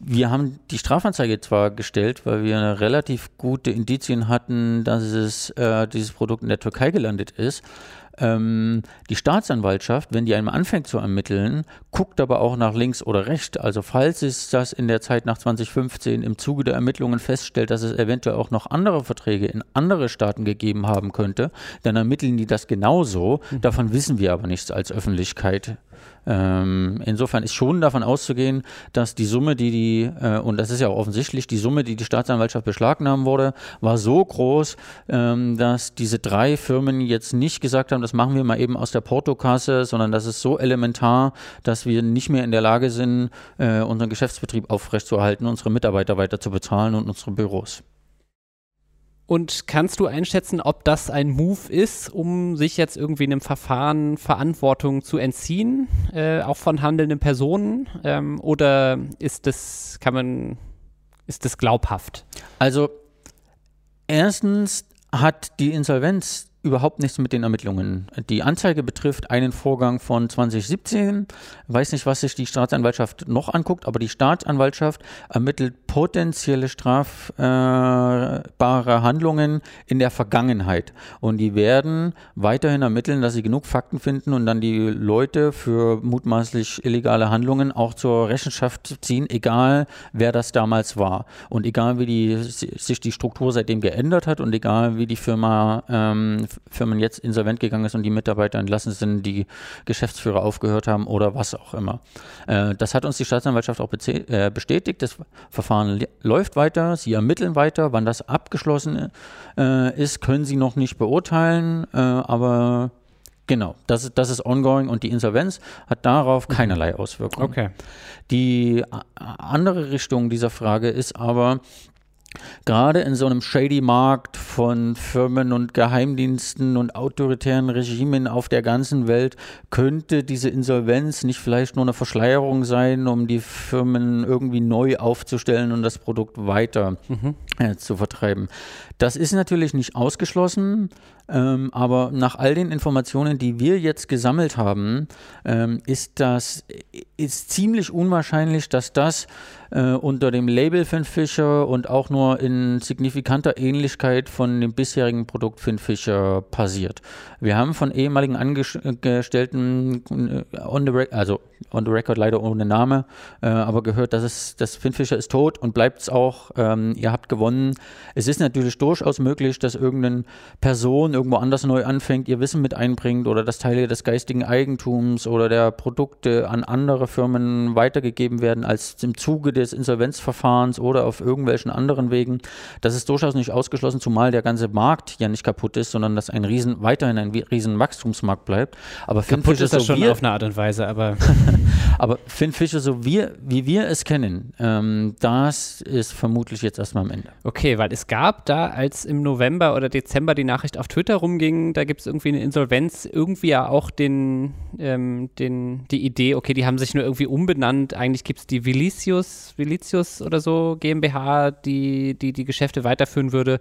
wir haben die Strafanzeige zwar gestellt, weil wir relativ gute Indizien hatten, dass es äh, dieses Produkt in der Türkei gelandet ist. Ähm, die Staatsanwaltschaft, wenn die einem anfängt zu ermitteln, guckt aber auch nach links oder rechts. Also falls es das in der Zeit nach 2015 im Zuge der Ermittlungen feststellt, dass es eventuell auch noch andere Verträge in andere Staaten gegeben haben könnte, dann ermitteln die das genauso. Mhm. Davon wissen wir aber nichts als Öffentlichkeit. Ähm, insofern ist schon davon auszugehen, dass die Summe, die die, äh, und das ist ja auch offensichtlich, die Summe, die die Staatsanwaltschaft beschlagnahmen wurde, war so groß, ähm, dass diese drei Firmen jetzt nicht gesagt haben, das machen wir mal eben aus der Portokasse, sondern das ist so elementar, dass wir nicht mehr in der Lage sind, äh, unseren Geschäftsbetrieb aufrechtzuerhalten, unsere Mitarbeiter weiter zu bezahlen und unsere Büros. Und kannst du einschätzen, ob das ein Move ist, um sich jetzt irgendwie in einem Verfahren Verantwortung zu entziehen, äh, auch von handelnden Personen? Ähm, oder ist das, kann man, ist das glaubhaft? Also erstens hat die Insolvenz überhaupt nichts mit den Ermittlungen. Die Anzeige betrifft einen Vorgang von 2017. Ich weiß nicht, was sich die Staatsanwaltschaft noch anguckt, aber die Staatsanwaltschaft ermittelt potenzielle strafbare Handlungen in der Vergangenheit. Und die werden weiterhin ermitteln, dass sie genug Fakten finden und dann die Leute für mutmaßlich illegale Handlungen auch zur Rechenschaft ziehen, egal wer das damals war. Und egal wie die, sich die Struktur seitdem geändert hat und egal wie die Firma ähm, Firmen jetzt insolvent gegangen ist und die Mitarbeiter entlassen sind, die Geschäftsführer aufgehört haben oder was auch immer. Äh, das hat uns die Staatsanwaltschaft auch äh, bestätigt. Das Verfahren läuft weiter, sie ermitteln weiter. Wann das abgeschlossen äh, ist, können sie noch nicht beurteilen, äh, aber Genau, das ist, das ist ongoing und die Insolvenz hat darauf mhm. keinerlei Auswirkungen. Okay. Die andere Richtung dieser Frage ist aber, Gerade in so einem shady Markt von Firmen und Geheimdiensten und autoritären Regimen auf der ganzen Welt könnte diese Insolvenz nicht vielleicht nur eine Verschleierung sein, um die Firmen irgendwie neu aufzustellen und das Produkt weiter mhm. äh, zu vertreiben. Das ist natürlich nicht ausgeschlossen, ähm, aber nach all den Informationen, die wir jetzt gesammelt haben, ähm, ist das ist ziemlich unwahrscheinlich, dass das äh, unter dem Label Finfisher und auch nur in signifikanter Ähnlichkeit von dem bisherigen Produkt Finfisher passiert. Wir haben von ehemaligen Angestellten äh, on the, also on the record leider ohne Name, äh, aber gehört, dass es das Finfisher ist tot und bleibt es auch. Ähm, ihr habt gewonnen. Es ist natürlich durchaus möglich, dass irgendeine Person irgendwo anders neu anfängt, ihr Wissen mit einbringt oder dass Teile des geistigen Eigentums oder der Produkte an andere Firmen weitergegeben werden als im Zuge des Insolvenzverfahrens oder auf irgendwelchen anderen Wegen. Das ist durchaus nicht ausgeschlossen, zumal der ganze Markt ja nicht kaputt ist, sondern dass ein riesen, weiterhin ein riesen Wachstumsmarkt bleibt. Aber kaputt ist das so schon auf eine Art und Weise, aber Aber Finn Fischer, so wir, wie wir es kennen, ähm, das ist vermutlich jetzt erstmal am Ende. Okay, weil es gab da, als im November oder Dezember die Nachricht auf Twitter rumging, da gibt es irgendwie eine Insolvenz, irgendwie ja auch den, ähm, den, die Idee, okay, die haben sich nur irgendwie umbenannt. Eigentlich gibt es die Vilicius, Vilicius oder so GmbH, die, die die Geschäfte weiterführen würde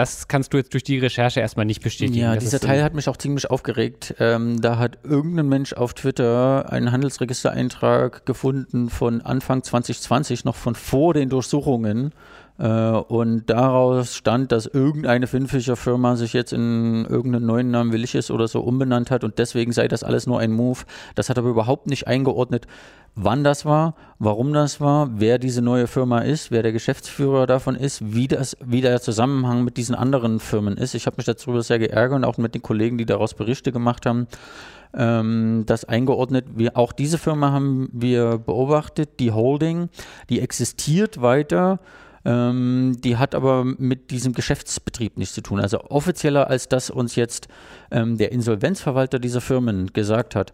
das kannst du jetzt durch die Recherche erstmal nicht bestätigen. Ja, dieser Teil hat mich auch ziemlich aufgeregt. Ähm, da hat irgendein Mensch auf Twitter einen Handelsregistereintrag gefunden von Anfang 2020, noch von vor den Durchsuchungen. Äh, und daraus stand, dass irgendeine Finnfischer Firma sich jetzt in irgendeinen neuen Namen Williches oder so umbenannt hat und deswegen sei das alles nur ein Move. Das hat aber überhaupt nicht eingeordnet, wann das war, warum das war, wer diese neue Firma ist, wer der Geschäftsführer davon ist, wie, das, wie der Zusammenhang mit diesen anderen Firmen ist. Ich habe mich darüber sehr geärgert und auch mit den Kollegen, die daraus Berichte gemacht haben ähm, das eingeordnet. Wir, auch diese Firma haben wir beobachtet, die Holding, die existiert weiter ähm, die hat aber mit diesem Geschäftsbetrieb nichts zu tun. Also offizieller als das uns jetzt ähm, der Insolvenzverwalter dieser Firmen gesagt hat.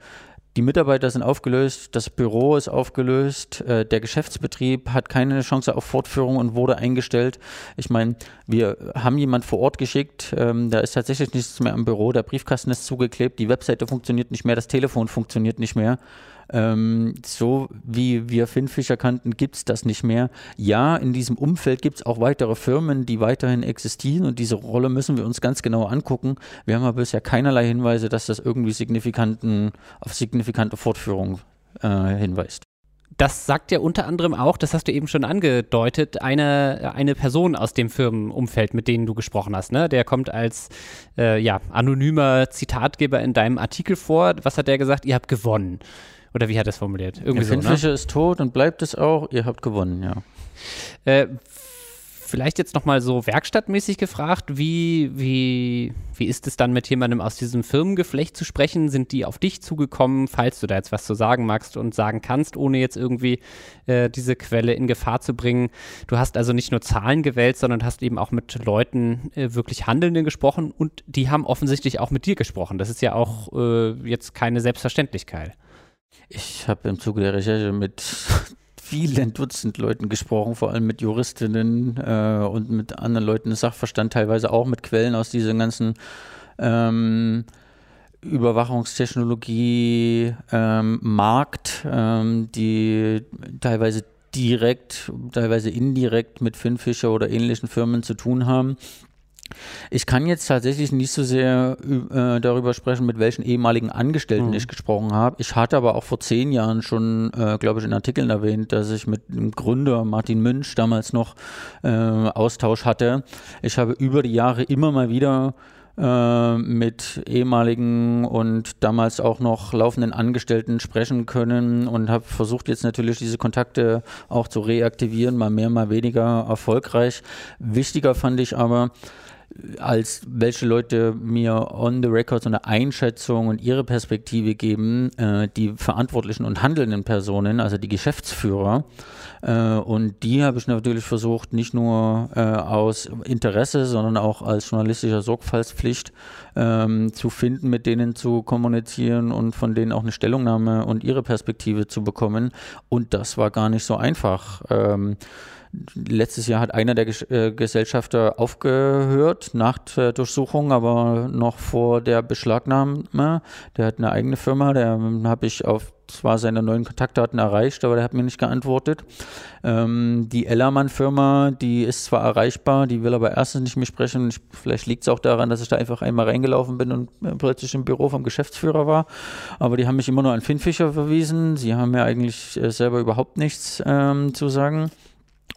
die Mitarbeiter sind aufgelöst, das Büro ist aufgelöst, äh, der Geschäftsbetrieb hat keine Chance auf Fortführung und wurde eingestellt. Ich meine, wir haben jemand vor Ort geschickt, ähm, da ist tatsächlich nichts mehr im Büro, der Briefkasten ist zugeklebt, die Webseite funktioniert nicht mehr, das Telefon funktioniert nicht mehr. Ähm, so wie wir Finnfischer kannten, gibt es das nicht mehr. Ja, in diesem Umfeld gibt es auch weitere Firmen, die weiterhin existieren und diese Rolle müssen wir uns ganz genau angucken. Wir haben aber bisher keinerlei Hinweise, dass das irgendwie signifikanten, auf signifikante Fortführung äh, hinweist. Das sagt ja unter anderem auch, das hast du eben schon angedeutet, eine, eine Person aus dem Firmenumfeld, mit denen du gesprochen hast. Ne? Der kommt als äh, ja, anonymer Zitatgeber in deinem Artikel vor. Was hat der gesagt? Ihr habt gewonnen. Oder wie hat er es formuliert? Irgendwie Der so, ne? ist tot und bleibt es auch. Ihr habt gewonnen, ja. Äh, vielleicht jetzt nochmal so werkstattmäßig gefragt, wie, wie, wie ist es dann mit jemandem aus diesem Firmengeflecht zu sprechen? Sind die auf dich zugekommen, falls du da jetzt was zu sagen magst und sagen kannst, ohne jetzt irgendwie äh, diese Quelle in Gefahr zu bringen? Du hast also nicht nur Zahlen gewählt, sondern hast eben auch mit Leuten, äh, wirklich Handelnden gesprochen und die haben offensichtlich auch mit dir gesprochen. Das ist ja auch äh, jetzt keine Selbstverständlichkeit. Ich habe im Zuge der Recherche mit vielen Dutzend Leuten gesprochen, vor allem mit Juristinnen äh, und mit anderen Leuten des Sachverstand, teilweise auch mit Quellen aus diesem ganzen ähm, Überwachungstechnologie ähm, Markt, ähm, die teilweise direkt, teilweise indirekt mit Finfisher oder ähnlichen Firmen zu tun haben. Ich kann jetzt tatsächlich nicht so sehr äh, darüber sprechen, mit welchen ehemaligen Angestellten mhm. ich gesprochen habe. Ich hatte aber auch vor zehn Jahren schon, äh, glaube ich, in Artikeln erwähnt, dass ich mit dem Gründer Martin Münch damals noch äh, Austausch hatte. Ich habe über die Jahre immer mal wieder äh, mit ehemaligen und damals auch noch laufenden Angestellten sprechen können und habe versucht jetzt natürlich diese Kontakte auch zu reaktivieren, mal mehr, mal weniger erfolgreich. Wichtiger fand ich aber, als welche Leute mir on the record so eine Einschätzung und ihre Perspektive geben, äh, die verantwortlichen und handelnden Personen, also die Geschäftsführer. Äh, und die habe ich natürlich versucht, nicht nur äh, aus Interesse, sondern auch als journalistischer Sorgfaltspflicht ähm, zu finden, mit denen zu kommunizieren und von denen auch eine Stellungnahme und ihre Perspektive zu bekommen. Und das war gar nicht so einfach. Ähm, Letztes Jahr hat einer der äh, Gesellschafter aufgehört nach der Durchsuchung, aber noch vor der Beschlagnahme. Der hat eine eigene Firma, der habe ich auf zwar seine neuen Kontaktdaten erreicht, aber der hat mir nicht geantwortet. Ähm, die Ellermann-Firma, die ist zwar erreichbar, die will aber erstens nicht mehr sprechen. Ich, vielleicht liegt es auch daran, dass ich da einfach einmal reingelaufen bin und äh, plötzlich im Büro vom Geschäftsführer war. Aber die haben mich immer nur an Finn Fischer verwiesen. Sie haben mir eigentlich äh, selber überhaupt nichts ähm, zu sagen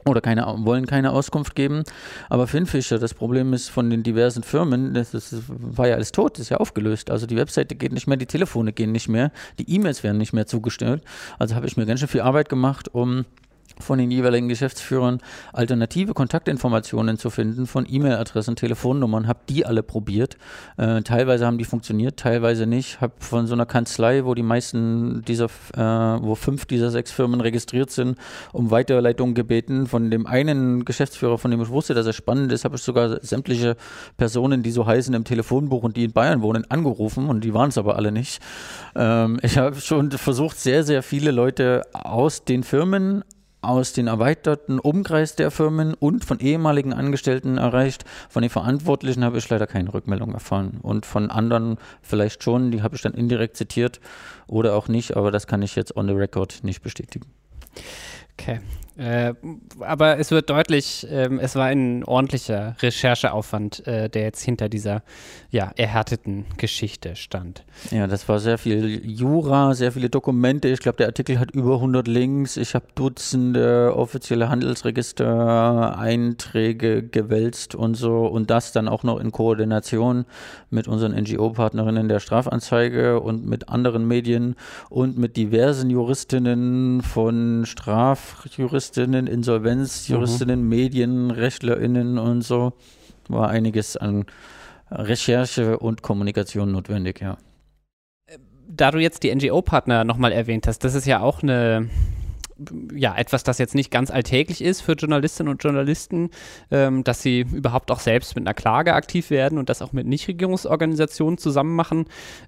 oder keine, wollen keine Auskunft geben. Aber Finfisher, das Problem ist von den diversen Firmen, das, das, war ja alles tot, das ist ja aufgelöst. Also die Webseite geht nicht mehr, die Telefone gehen nicht mehr, die E-Mails werden nicht mehr zugestellt. Also habe ich mir ganz schön viel Arbeit gemacht, um von den jeweiligen Geschäftsführern alternative Kontaktinformationen zu finden von E-Mail-Adressen, Telefonnummern, habe die alle probiert. Äh, teilweise haben die funktioniert, teilweise nicht. Habe von so einer Kanzlei, wo die meisten dieser, äh, wo fünf dieser sechs Firmen registriert sind, um Weiterleitung gebeten. Von dem einen Geschäftsführer, von dem ich wusste, dass er spannend ist, habe ich sogar sämtliche Personen, die so heißen im Telefonbuch und die in Bayern wohnen, angerufen und die waren es aber alle nicht. Ähm, ich habe schon versucht, sehr, sehr viele Leute aus den Firmen aus den erweiterten Umkreis der Firmen und von ehemaligen Angestellten erreicht. Von den Verantwortlichen habe ich leider keine Rückmeldung erfahren. Und von anderen vielleicht schon, die habe ich dann indirekt zitiert oder auch nicht, aber das kann ich jetzt on the record nicht bestätigen. Okay. Äh, aber es wird deutlich, ähm, es war ein ordentlicher Rechercheaufwand, äh, der jetzt hinter dieser ja, erhärteten Geschichte stand. Ja, das war sehr viel Jura, sehr viele Dokumente. Ich glaube, der Artikel hat über 100 Links. Ich habe Dutzende offizielle Handelsregister-Einträge gewälzt und so. Und das dann auch noch in Koordination mit unseren NGO-Partnerinnen der Strafanzeige und mit anderen Medien und mit diversen Juristinnen von Strafjuristen Juristinnen, Insolvenzjuristinnen, mhm. Medien, RechtlerInnen und so. War einiges an Recherche und Kommunikation notwendig, ja. Da du jetzt die NGO-Partner nochmal erwähnt hast, das ist ja auch eine ja etwas, das jetzt nicht ganz alltäglich ist für Journalistinnen und Journalisten, ähm, dass sie überhaupt auch selbst mit einer Klage aktiv werden und das auch mit Nichtregierungsorganisationen zusammen machen.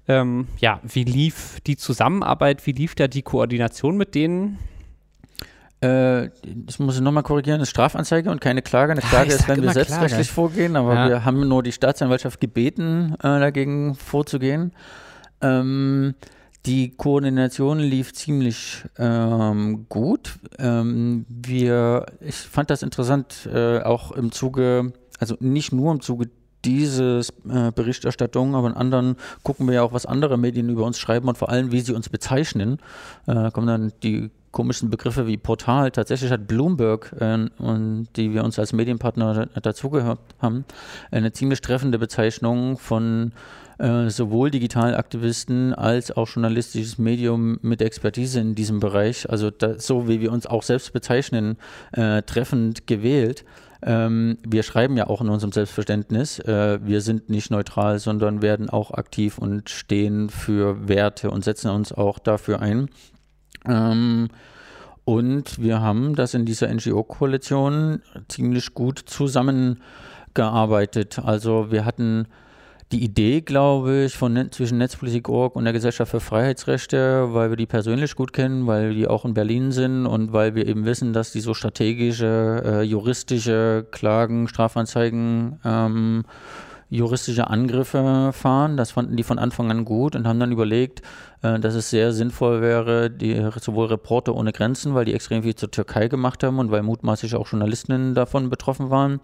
Ähm, ja, wie lief die Zusammenarbeit, wie lief da die Koordination mit denen? Äh, ich muss nochmal korrigieren, das ist Strafanzeige und keine Klage. Eine Klage ist, wenn wir selbstrechtlich vorgehen, aber ja. wir haben nur die Staatsanwaltschaft gebeten, äh, dagegen vorzugehen. Ähm, die Koordination lief ziemlich ähm, gut. Ähm, wir, ich fand das interessant, äh, auch im Zuge, also nicht nur im Zuge dieses äh, Berichterstattung, aber in anderen gucken wir ja auch, was andere Medien über uns schreiben und vor allem, wie sie uns bezeichnen. Äh, kommen dann die komischen Begriffe wie Portal. Tatsächlich hat Bloomberg, äh, und die wir uns als Medienpartner dazugehört haben, eine ziemlich treffende Bezeichnung von äh, sowohl Digitalaktivisten als auch journalistisches Medium mit Expertise in diesem Bereich, also da, so wie wir uns auch selbst bezeichnen, äh, treffend gewählt. Ähm, wir schreiben ja auch in unserem Selbstverständnis, äh, wir sind nicht neutral, sondern werden auch aktiv und stehen für Werte und setzen uns auch dafür ein. Ähm, und wir haben das in dieser NGO-Koalition ziemlich gut zusammengearbeitet. Also wir hatten die Idee, glaube ich, von zwischen Netzpolitik.org und der Gesellschaft für Freiheitsrechte, weil wir die persönlich gut kennen, weil die auch in Berlin sind und weil wir eben wissen, dass die so strategische, äh, juristische Klagen, Strafanzeigen ähm, juristische Angriffe fahren. Das fanden die von Anfang an gut und haben dann überlegt, dass es sehr sinnvoll wäre, die sowohl Reporter ohne Grenzen, weil die extrem viel zur Türkei gemacht haben und weil mutmaßlich auch Journalistinnen davon betroffen waren,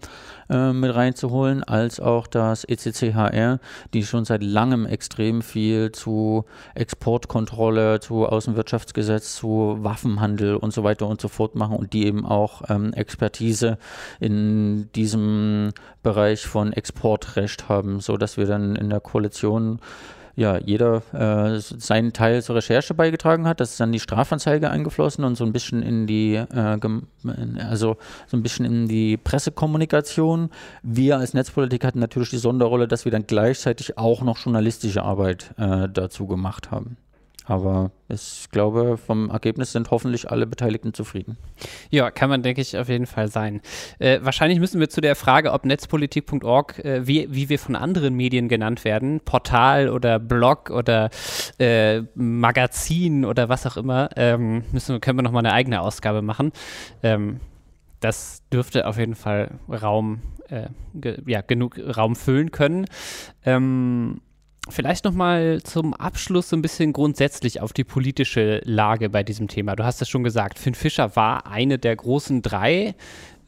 äh, mit reinzuholen, als auch das ECCHR, die schon seit langem extrem viel zu Exportkontrolle, zu Außenwirtschaftsgesetz, zu Waffenhandel und so weiter und so fort machen und die eben auch ähm, Expertise in diesem Bereich von Exportrecht haben, so dass wir dann in der Koalition ja, jeder äh, seinen Teil zur Recherche beigetragen hat. Das ist dann die Strafanzeige eingeflossen und so ein bisschen in die, äh, also so ein bisschen in die Pressekommunikation. Wir als Netzpolitik hatten natürlich die Sonderrolle, dass wir dann gleichzeitig auch noch journalistische Arbeit äh, dazu gemacht haben. Aber ich glaube, vom Ergebnis sind hoffentlich alle Beteiligten zufrieden. Ja, kann man, denke ich, auf jeden Fall sein. Äh, wahrscheinlich müssen wir zu der Frage, ob netzpolitik.org, äh, wie, wie wir von anderen Medien genannt werden, Portal oder Blog oder äh, Magazin oder was auch immer, ähm, müssen, können wir nochmal eine eigene Ausgabe machen. Ähm, das dürfte auf jeden Fall Raum, äh, ge, ja, genug Raum füllen können. Ähm, Vielleicht nochmal zum Abschluss so ein bisschen grundsätzlich auf die politische Lage bei diesem Thema. Du hast es schon gesagt, Finn Fischer war eine der großen drei,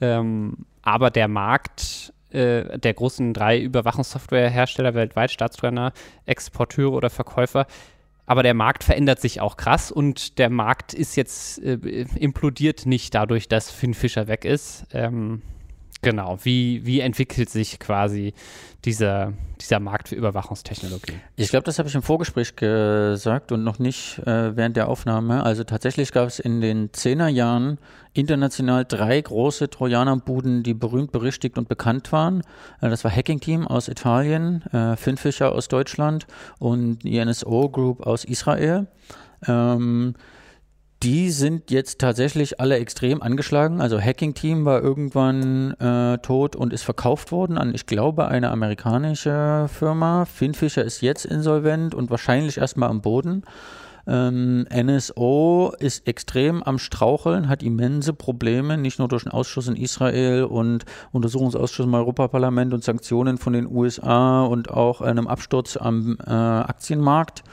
ähm, aber der Markt äh, der großen drei Überwachungssoftwarehersteller weltweit, Staatstreuner, Exporteure oder Verkäufer, aber der Markt verändert sich auch krass und der Markt ist jetzt äh, implodiert nicht dadurch, dass Finn Fischer weg ist. Ähm, Genau, wie, wie entwickelt sich quasi dieser, dieser Markt für Überwachungstechnologie? Ich glaube, das habe ich im Vorgespräch gesagt und noch nicht äh, während der Aufnahme. Also tatsächlich gab es in den Zehnerjahren international drei große Trojanerbuden, die berühmt, berüchtigt und bekannt waren. Äh, das war Hacking Team aus Italien, äh, Finfisher aus Deutschland und die NSO Group aus Israel. Ähm, die sind jetzt tatsächlich alle extrem angeschlagen. Also Hacking Team war irgendwann äh, tot und ist verkauft worden an, ich glaube, eine amerikanische Firma. Finfisher ist jetzt insolvent und wahrscheinlich erstmal am Boden. Ähm, NSO ist extrem am Straucheln, hat immense Probleme, nicht nur durch den Ausschuss in Israel und Untersuchungsausschuss im Europaparlament und Sanktionen von den USA und auch einem Absturz am äh, Aktienmarkt.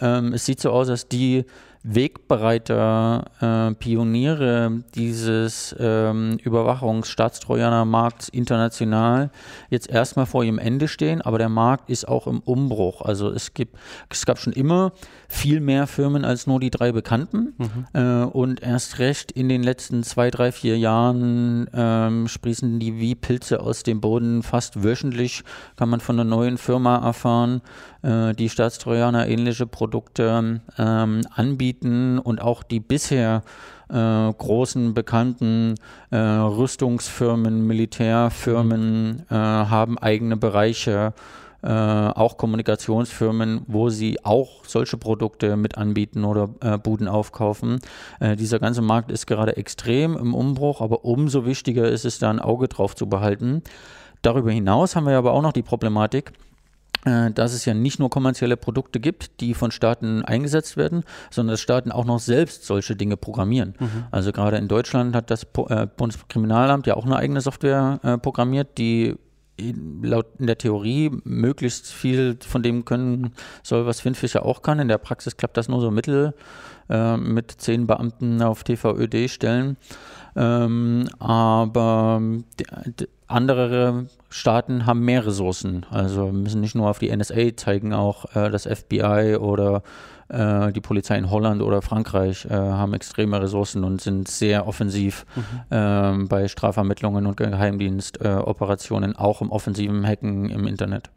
Ähm, es sieht so aus, als die Wegbereiter, äh, Pioniere dieses ähm, Überwachungsstaatstrojanermarkts international jetzt erstmal vor ihrem Ende stehen, aber der Markt ist auch im Umbruch. Also es gibt, es gab schon immer viel mehr Firmen als nur die drei bekannten mhm. äh, und erst recht in den letzten zwei, drei, vier Jahren ähm, sprießen die wie Pilze aus dem Boden. Fast wöchentlich kann man von einer neuen Firma erfahren, äh, die Staatstrojaner ähnliche Produkte ähm, anbieten und auch die bisher äh, großen bekannten äh, Rüstungsfirmen, Militärfirmen äh, haben eigene Bereiche äh, auch Kommunikationsfirmen, wo sie auch solche Produkte mit anbieten oder äh, Buden aufkaufen. Dieser ganze Markt ist gerade extrem im Umbruch, aber umso wichtiger ist es da ein Auge drauf zu behalten. Darüber hinaus haben wir aber auch noch die Problematik, dass es ja nicht nur kommerzielle Produkte gibt, die von Staaten eingesetzt werden, sondern dass Staaten auch noch selbst solche Dinge programmieren. Mhm. Also gerade in Deutschland hat das äh, Bundeskriminalamt ja auch eine eigene Software äh, programmiert, die laut in der Theorie möglichst viel von dem können soll, was Finfischer auch kann. In der Praxis klappt das nur so mittel äh, mit zehn Beamten auf TVÖD-Stellen. Ähm, aber andere Staaten haben mehr Ressourcen. Also müssen nicht nur auf die NSA zeigen, auch äh, das FBI oder äh, die Polizei in Holland oder Frankreich äh, haben extreme Ressourcen und sind sehr offensiv mhm. Ähm, bei Strafvermittlungen und Geheimdienstoperationen, auch im offensiven Hacken im Internet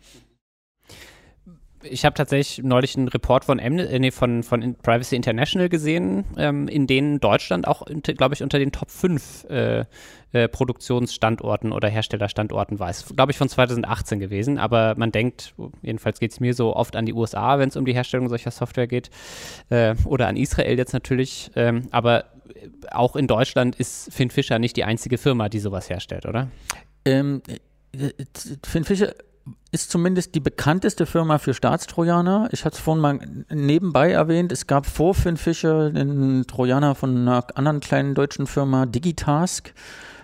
ich habe tatsächlich neulich einen Report von, Amne äh, nee, von, von Privacy International gesehen, ähm, in denen Deutschland auch, glaube ich, unter den Top 5 äh, äh, Produktionsstandorten oder Herstellerstandorten war. Ist, glaube ich, von 2018 gewesen, aber man denkt, jedenfalls geht es mir so oft an die USA, wenn es um die Herstellung solcher Software geht, äh, oder an Israel jetzt natürlich, ähm, aber auch in Deutschland ist Finn Fischer nicht die einzige Firma, die sowas herstellt, oder? Ähm, äh, Finn Fischer ist zumindest die bekannteste Firma für Staatstrojaner. Ich hatte es vorhin mal nebenbei erwähnt. Es gab vor Finn Fischer den Trojaner von einer anderen kleinen deutschen Firma, Digitask.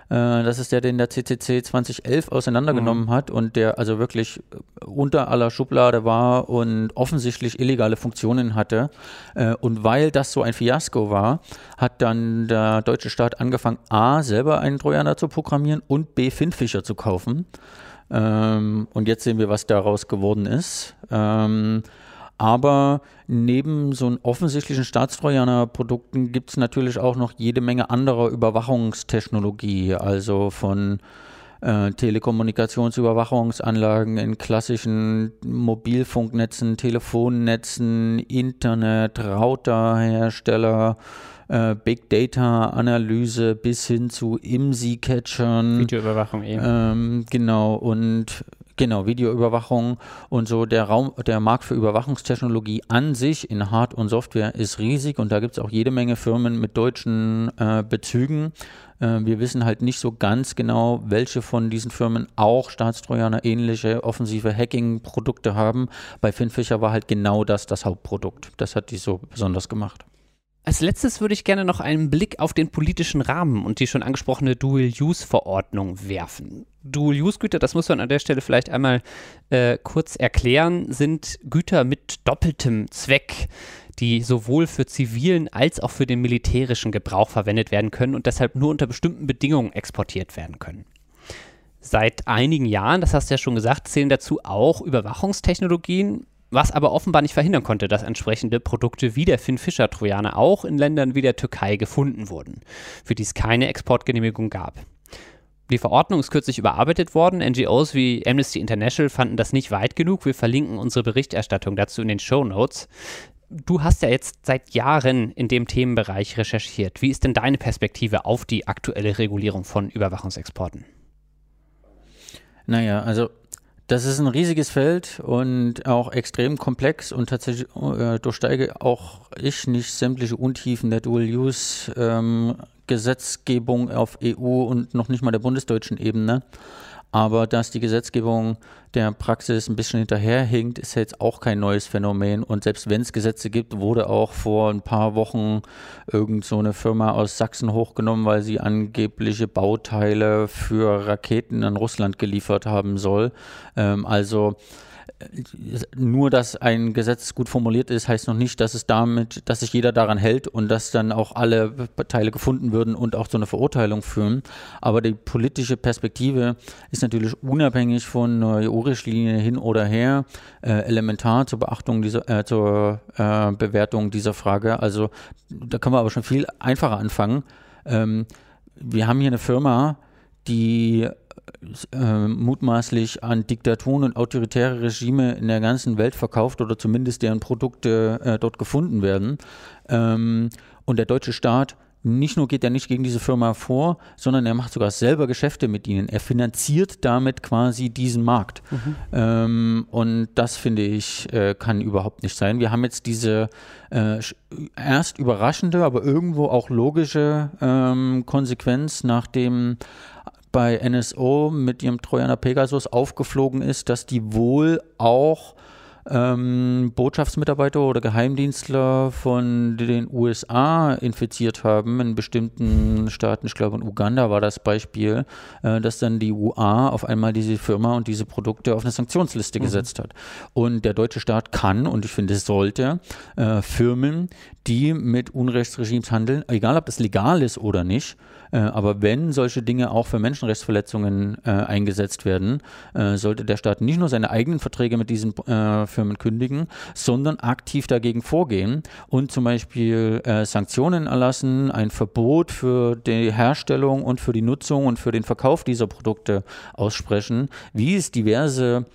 Äh, das ist der, den der CCC 2011 auseinandergenommen mhm. hat und der also wirklich unter aller Schublade war und offensichtlich illegale Funktionen hatte. Äh, und weil das so ein Fiasko war, hat dann der deutsche Staat angefangen, A, selber einen Trojaner zu programmieren und B, Finnfischer zu kaufen. Ähm, und jetzt sehen wir, was daraus geworden ist. Ähm, aber neben so offensichtlichen Staatstrojaner-Produkten gibt es natürlich auch noch jede Menge anderer Überwachungstechnologie, also von äh, Telekommunikationsüberwachungsanlagen in klassischen Mobilfunknetzen, Telefonnetzen, Internet, Routerhersteller, äh, Big Data Analyse bis hin zu IMSI-Catchern. Videoüberwachung eben. Ähm, genau, und Genau, Videoüberwachung und so der Raum, der Markt für Überwachungstechnologie an sich in Hard- und Software ist riesig und da gibt es auch jede Menge Firmen mit deutschen äh, Bezügen. Äh, wir wissen halt nicht so ganz genau, welche von diesen Firmen auch Staatstrojaner ähnliche offensive Hacking-Produkte haben. Bei Finfisher war halt genau das das Hauptprodukt. Das hat die so besonders gemacht. Als letztes würde ich gerne noch einen Blick auf den politischen Rahmen und die schon angesprochene Dual-Use-Verordnung werfen. Dual-Use-Güter, das muss man an der Stelle vielleicht einmal äh, kurz erklären, sind Güter mit doppeltem Zweck, die sowohl für zivilen als auch für den militärischen Gebrauch verwendet werden können und deshalb nur unter bestimmten Bedingungen exportiert werden können. Seit einigen Jahren, das hast du ja schon gesagt, zählen dazu auch Überwachungstechnologien, was aber offenbar nicht verhindern konnte, dass entsprechende Produkte wie der Finn Fischer Trojaner auch in Ländern wie der Türkei gefunden wurden, für die es keine Exportgenehmigung gab. Die Verordnung ist kürzlich überarbeitet worden. NGOs wie Amnesty International fanden das nicht weit genug. Wir verlinken unsere Berichterstattung dazu in den Show Notes. Du hast ja jetzt seit Jahren in dem Themenbereich recherchiert. Wie ist denn deine Perspektive auf die aktuelle Regulierung von Überwachungsexporten? Naja, also das ist ein riesiges Feld und auch extrem komplex und tatsächlich äh, durchsteige auch ich nicht sämtliche Untiefen der Dual-Use-Gesetzgebung ähm, auf EU und noch nicht mal der bundesdeutschen Ebene. Aber dass die Gesetzgebung der Praxis ein bisschen hinterherhinkt, ist jetzt auch kein neues Phänomen. Und selbst wenn es Gesetze gibt, wurde auch vor ein paar Wochen irgend so eine Firma aus Sachsen hochgenommen, weil sie angebliche Bauteile für Raketen an Russland geliefert haben soll. Ähm, also nur, dass ein Gesetz gut formuliert ist, heißt noch nicht, dass es damit, dass sich jeder daran hält und dass dann auch alle Teile gefunden würden und auch zu einer Verurteilung führen. Aber die politische Perspektive ist natürlich unabhängig von EU-Richtlinie hin oder her äh, elementar zur Beachtung dieser, äh, zur äh, Bewertung dieser Frage. Also da können wir aber schon viel einfacher anfangen. Ähm, wir haben hier eine Firma, die äh, mutmaßlich an Diktaturen und autoritäre Regime in der ganzen Welt verkauft oder zumindest deren Produkte äh, dort gefunden werden. Ähm, und der deutsche Staat nicht nur geht er nicht gegen diese Firma vor, sondern er macht sogar selber Geschäfte mit ihnen. Er finanziert damit quasi diesen Markt. Mhm. Ähm, und das finde ich, äh, kann überhaupt nicht sein. Wir haben jetzt diese äh, erst überraschende, aber irgendwo auch logische ähm, Konsequenz, nachdem bei NSO mit ihrem Trojaner Pegasus aufgeflogen ist, dass die wohl auch ähm, Botschaftsmitarbeiter oder Geheimdienstler von den USA infiziert haben in bestimmten Staaten. Ich glaube, in Uganda war das Beispiel, äh, dass dann die UA auf einmal diese Firma und diese Produkte auf eine Sanktionsliste mhm. gesetzt hat. Und der deutsche Staat kann und ich finde, sollte äh, Firmen, die mit Unrechtsregimes handeln, egal ob das legal ist oder nicht, äh, aber wenn solche Dinge auch für Menschenrechtsverletzungen äh, eingesetzt werden, äh, sollte der Staat nicht nur seine eigenen Verträge mit diesen äh, Firmen kündigen, sondern aktiv dagegen vorgehen und zum Beispiel äh, Sanktionen erlassen, ein Verbot für die Herstellung und für die Nutzung und für den Verkauf dieser Produkte aussprechen, wie es diverse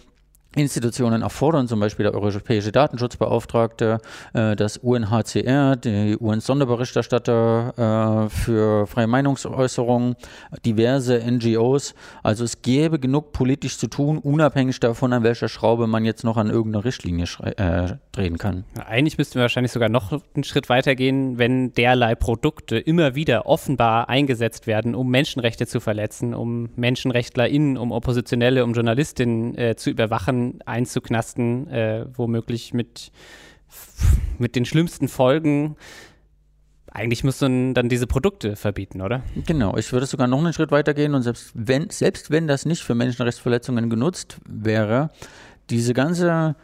Institutionen erfordern, zum Beispiel der Europäische Datenschutzbeauftragte, äh, das UNHCR, die UN-Sonderberichterstatter äh, für freie Meinungsäußerung, diverse NGOs. Also es gäbe genug politisch zu tun, unabhängig davon, an welcher Schraube man jetzt noch an irgendeiner Richtlinie äh, drehen kann. Eigentlich müssten wir wahrscheinlich sogar noch einen Schritt weiter gehen, wenn derlei Produkte immer wieder offenbar eingesetzt werden, um Menschenrechte zu verletzen, um MenschenrechtlerInnen, um Oppositionelle, um Journalistinnen äh, zu überwachen einzuknasten, äh, womöglich mit, mit den schlimmsten Folgen. Eigentlich muss man dann diese Produkte verbieten, oder? Genau, ich würde sogar noch einen Schritt weiter gehen und selbst wenn, selbst wenn das nicht für Menschenrechtsverletzungen genutzt wäre, diese ganze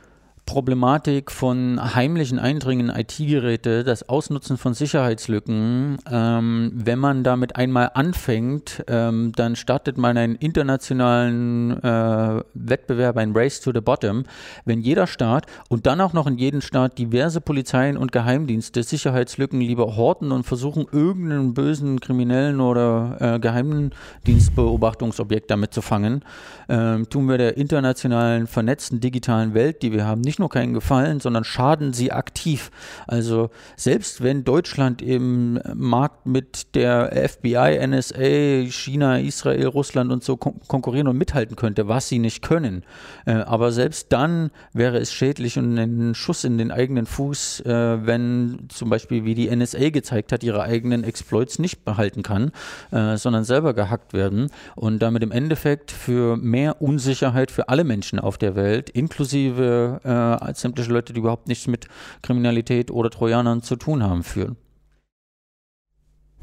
Problematik von heimlichen Eindringen in IT-Geräte, das Ausnutzen von Sicherheitslücken. Ähm, wenn man damit einmal anfängt, ähm, dann startet man einen internationalen äh, Wettbewerb, ein Race to the Bottom. Wenn jeder Staat und dann auch noch in jedem Staat diverse Polizeien und Geheimdienste Sicherheitslücken lieber horten und versuchen, irgendeinen bösen Kriminellen oder äh, Geheimdienstbeobachtungsobjekt damit zu fangen, äh, tun wir der internationalen vernetzten digitalen Welt, die wir haben, nicht nicht nur keinen Gefallen, sondern schaden sie aktiv. Also selbst wenn Deutschland im Markt mit der FBI, NSA, China, Israel, Russland und so kon konkurrieren und mithalten könnte, was sie nicht können. Äh, aber selbst dann wäre es schädlich und ein Schuss in den eigenen Fuß, äh, wenn zum Beispiel, wie die NSA gezeigt hat, ihre eigenen Exploits nicht behalten kann, äh, sondern selber gehackt werden und damit im Endeffekt für mehr Unsicherheit für alle Menschen auf der Welt, inklusive äh, als sämtliche Leute, die überhaupt nichts mit Kriminalität oder Trojanern zu tun haben, führen.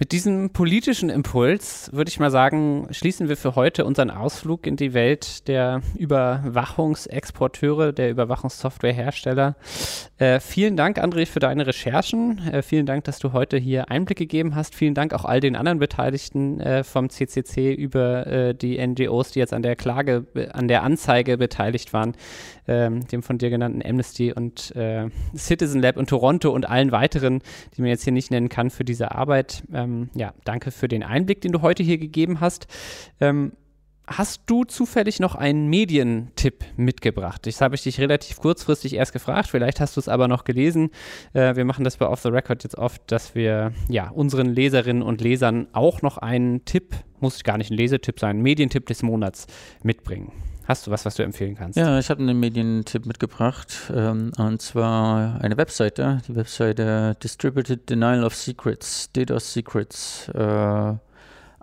Mit diesem politischen Impuls würde ich mal sagen, schließen wir für heute unseren Ausflug in die Welt der Überwachungsexporteure, der Überwachungssoftwarehersteller. Äh, vielen Dank, André, für deine Recherchen. Äh, vielen Dank, dass du heute hier Einblick gegeben hast. Vielen Dank auch all den anderen Beteiligten äh, vom CCC über äh, die NGOs, die jetzt an der Klage, an der Anzeige beteiligt waren, ähm, dem von dir genannten Amnesty und äh, Citizen Lab und Toronto und allen weiteren, die man jetzt hier nicht nennen kann, für diese Arbeit. Ähm, ähm, ja, danke für den Einblick, den du heute hier gegeben hast. Ähm, hast du zufällig noch einen Medientipp mitgebracht? Das habe ich dich relativ kurzfristig erst gefragt, vielleicht hast du es aber noch gelesen. Äh, wir machen das bei Off the Record jetzt oft, dass wir ja unseren Leserinnen und Lesern auch noch einen Tipp, muss gar nicht ein Lesetipp sein, einen Medientipp des Monats mitbringen. Hast du was, was du empfehlen kannst? Ja, ich habe einen Medientipp mitgebracht ähm, und zwar eine Webseite, die Webseite Distributed Denial of Secrets, DDoS Secrets. Äh,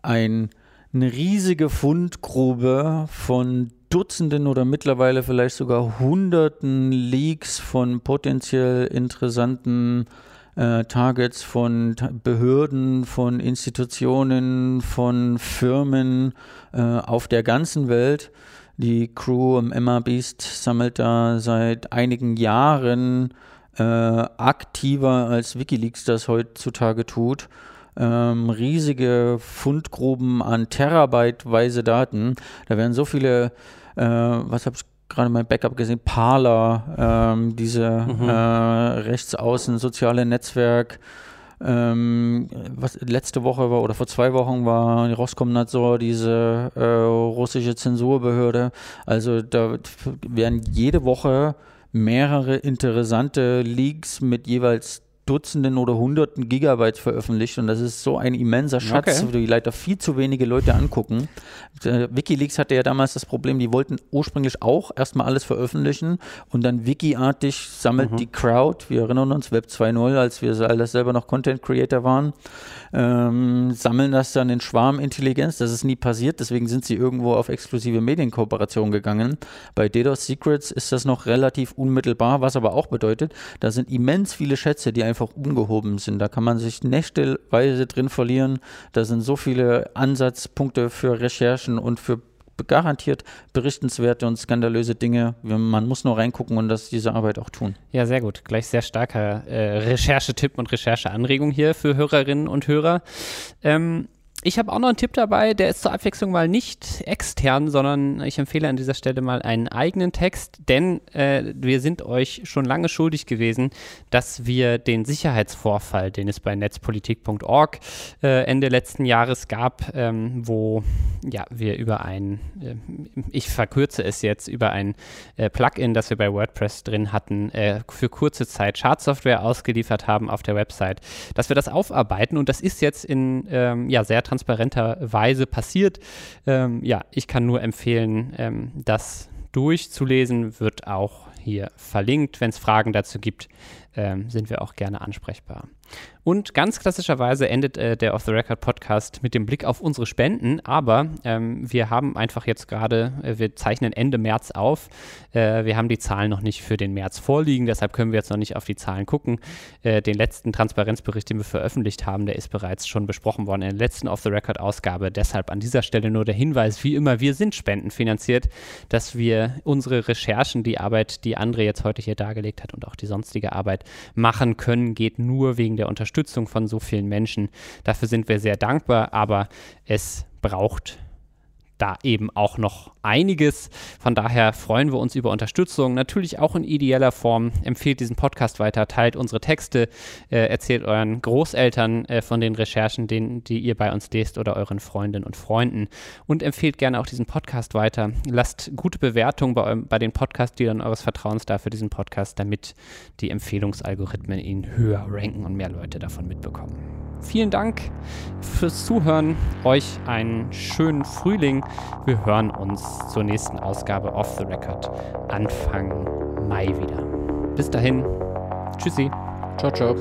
ein, eine riesige Fundgrube von Dutzenden oder mittlerweile vielleicht sogar Hunderten Leaks von potenziell interessanten äh, Targets von Behörden, von Institutionen, von Firmen äh, auf der ganzen Welt. Die Crew im Emma Beast sammelt da seit einigen Jahren äh, aktiver als Wikileaks das heutzutage tut. Ähm, riesige Fundgruben an Terabyteweise Daten. Da werden so viele, äh, was habe ich gerade mein Backup gesehen, Parler, ähm, diese mhm. äh, rechtsaußen soziale Netzwerk, ähm, was letzte Woche war oder vor zwei Wochen war die Roskomnadzor, diese äh, russische Zensurbehörde. Also da werden jede Woche mehrere interessante Leaks mit jeweils Dutzenden oder Hunderten Gigabyte veröffentlicht und das ist so ein immenser Schatz, okay. die leider viel zu wenige Leute angucken. Äh, Wikileaks hatte ja damals das Problem, die wollten ursprünglich auch erstmal alles veröffentlichen und dann wikiartig sammelt mhm. die Crowd, wir erinnern uns, Web 2.0, als wir alles selber noch Content Creator waren, ähm, sammeln das dann in Schwarmintelligenz. Das ist nie passiert, deswegen sind sie irgendwo auf exklusive Medienkooperation gegangen. Bei DDoS Secrets ist das noch relativ unmittelbar, was aber auch bedeutet, da sind immens viele Schätze, die einfach ungehoben sind. Da kann man sich nächteweise drin verlieren. Da sind so viele Ansatzpunkte für Recherchen und für garantiert berichtenswerte und skandalöse Dinge. Man muss nur reingucken und das diese Arbeit auch tun. Ja, sehr gut. Gleich sehr starker äh, Recherchetipp und Rechercheanregung hier für Hörerinnen und Hörer. Ähm, ich habe auch noch einen Tipp dabei, der ist zur Abwechslung mal nicht extern, sondern ich empfehle an dieser Stelle mal einen eigenen Text, denn äh, wir sind euch schon lange schuldig gewesen, dass wir den Sicherheitsvorfall, den es bei netzpolitik.org äh, Ende letzten Jahres gab, ähm, wo ja, wir über ein, äh, ich verkürze es jetzt, über ein äh, Plugin, das wir bei WordPress drin hatten, äh, für kurze Zeit Schadsoftware ausgeliefert haben auf der Website, dass wir das aufarbeiten. Und das ist jetzt in ähm, ja, sehr transparenter Weise passiert. Ähm, ja, ich kann nur empfehlen, ähm, das durchzulesen, wird auch hier verlinkt. Wenn es Fragen dazu gibt, ähm, sind wir auch gerne ansprechbar. Und ganz klassischerweise endet äh, der Off the Record Podcast mit dem Blick auf unsere Spenden. Aber ähm, wir haben einfach jetzt gerade, äh, wir zeichnen Ende März auf. Äh, wir haben die Zahlen noch nicht für den März vorliegen, deshalb können wir jetzt noch nicht auf die Zahlen gucken. Äh, den letzten Transparenzbericht, den wir veröffentlicht haben, der ist bereits schon besprochen worden in der letzten Off the Record Ausgabe. Deshalb an dieser Stelle nur der Hinweis, wie immer, wir sind spendenfinanziert, dass wir unsere Recherchen, die Arbeit, die André jetzt heute hier dargelegt hat und auch die sonstige Arbeit machen können, geht nur wegen der Unterstützung Unterstützung von so vielen Menschen. Dafür sind wir sehr dankbar, aber es braucht da eben auch noch einiges. Von daher freuen wir uns über Unterstützung. Natürlich auch in ideeller Form. Empfehlt diesen Podcast weiter, teilt unsere Texte, äh, erzählt euren Großeltern äh, von den Recherchen, den, die ihr bei uns lest oder euren Freundinnen und Freunden. Und empfehlt gerne auch diesen Podcast weiter. Lasst gute Bewertungen bei, bei den Podcast-Dealern eures Vertrauens da für diesen Podcast, damit die Empfehlungsalgorithmen ihn höher ranken und mehr Leute davon mitbekommen. Vielen Dank fürs Zuhören. Euch einen schönen Frühling. Wir hören uns zur nächsten Ausgabe Off the Record Anfang Mai wieder. Bis dahin. Tschüssi. Ciao, ciao.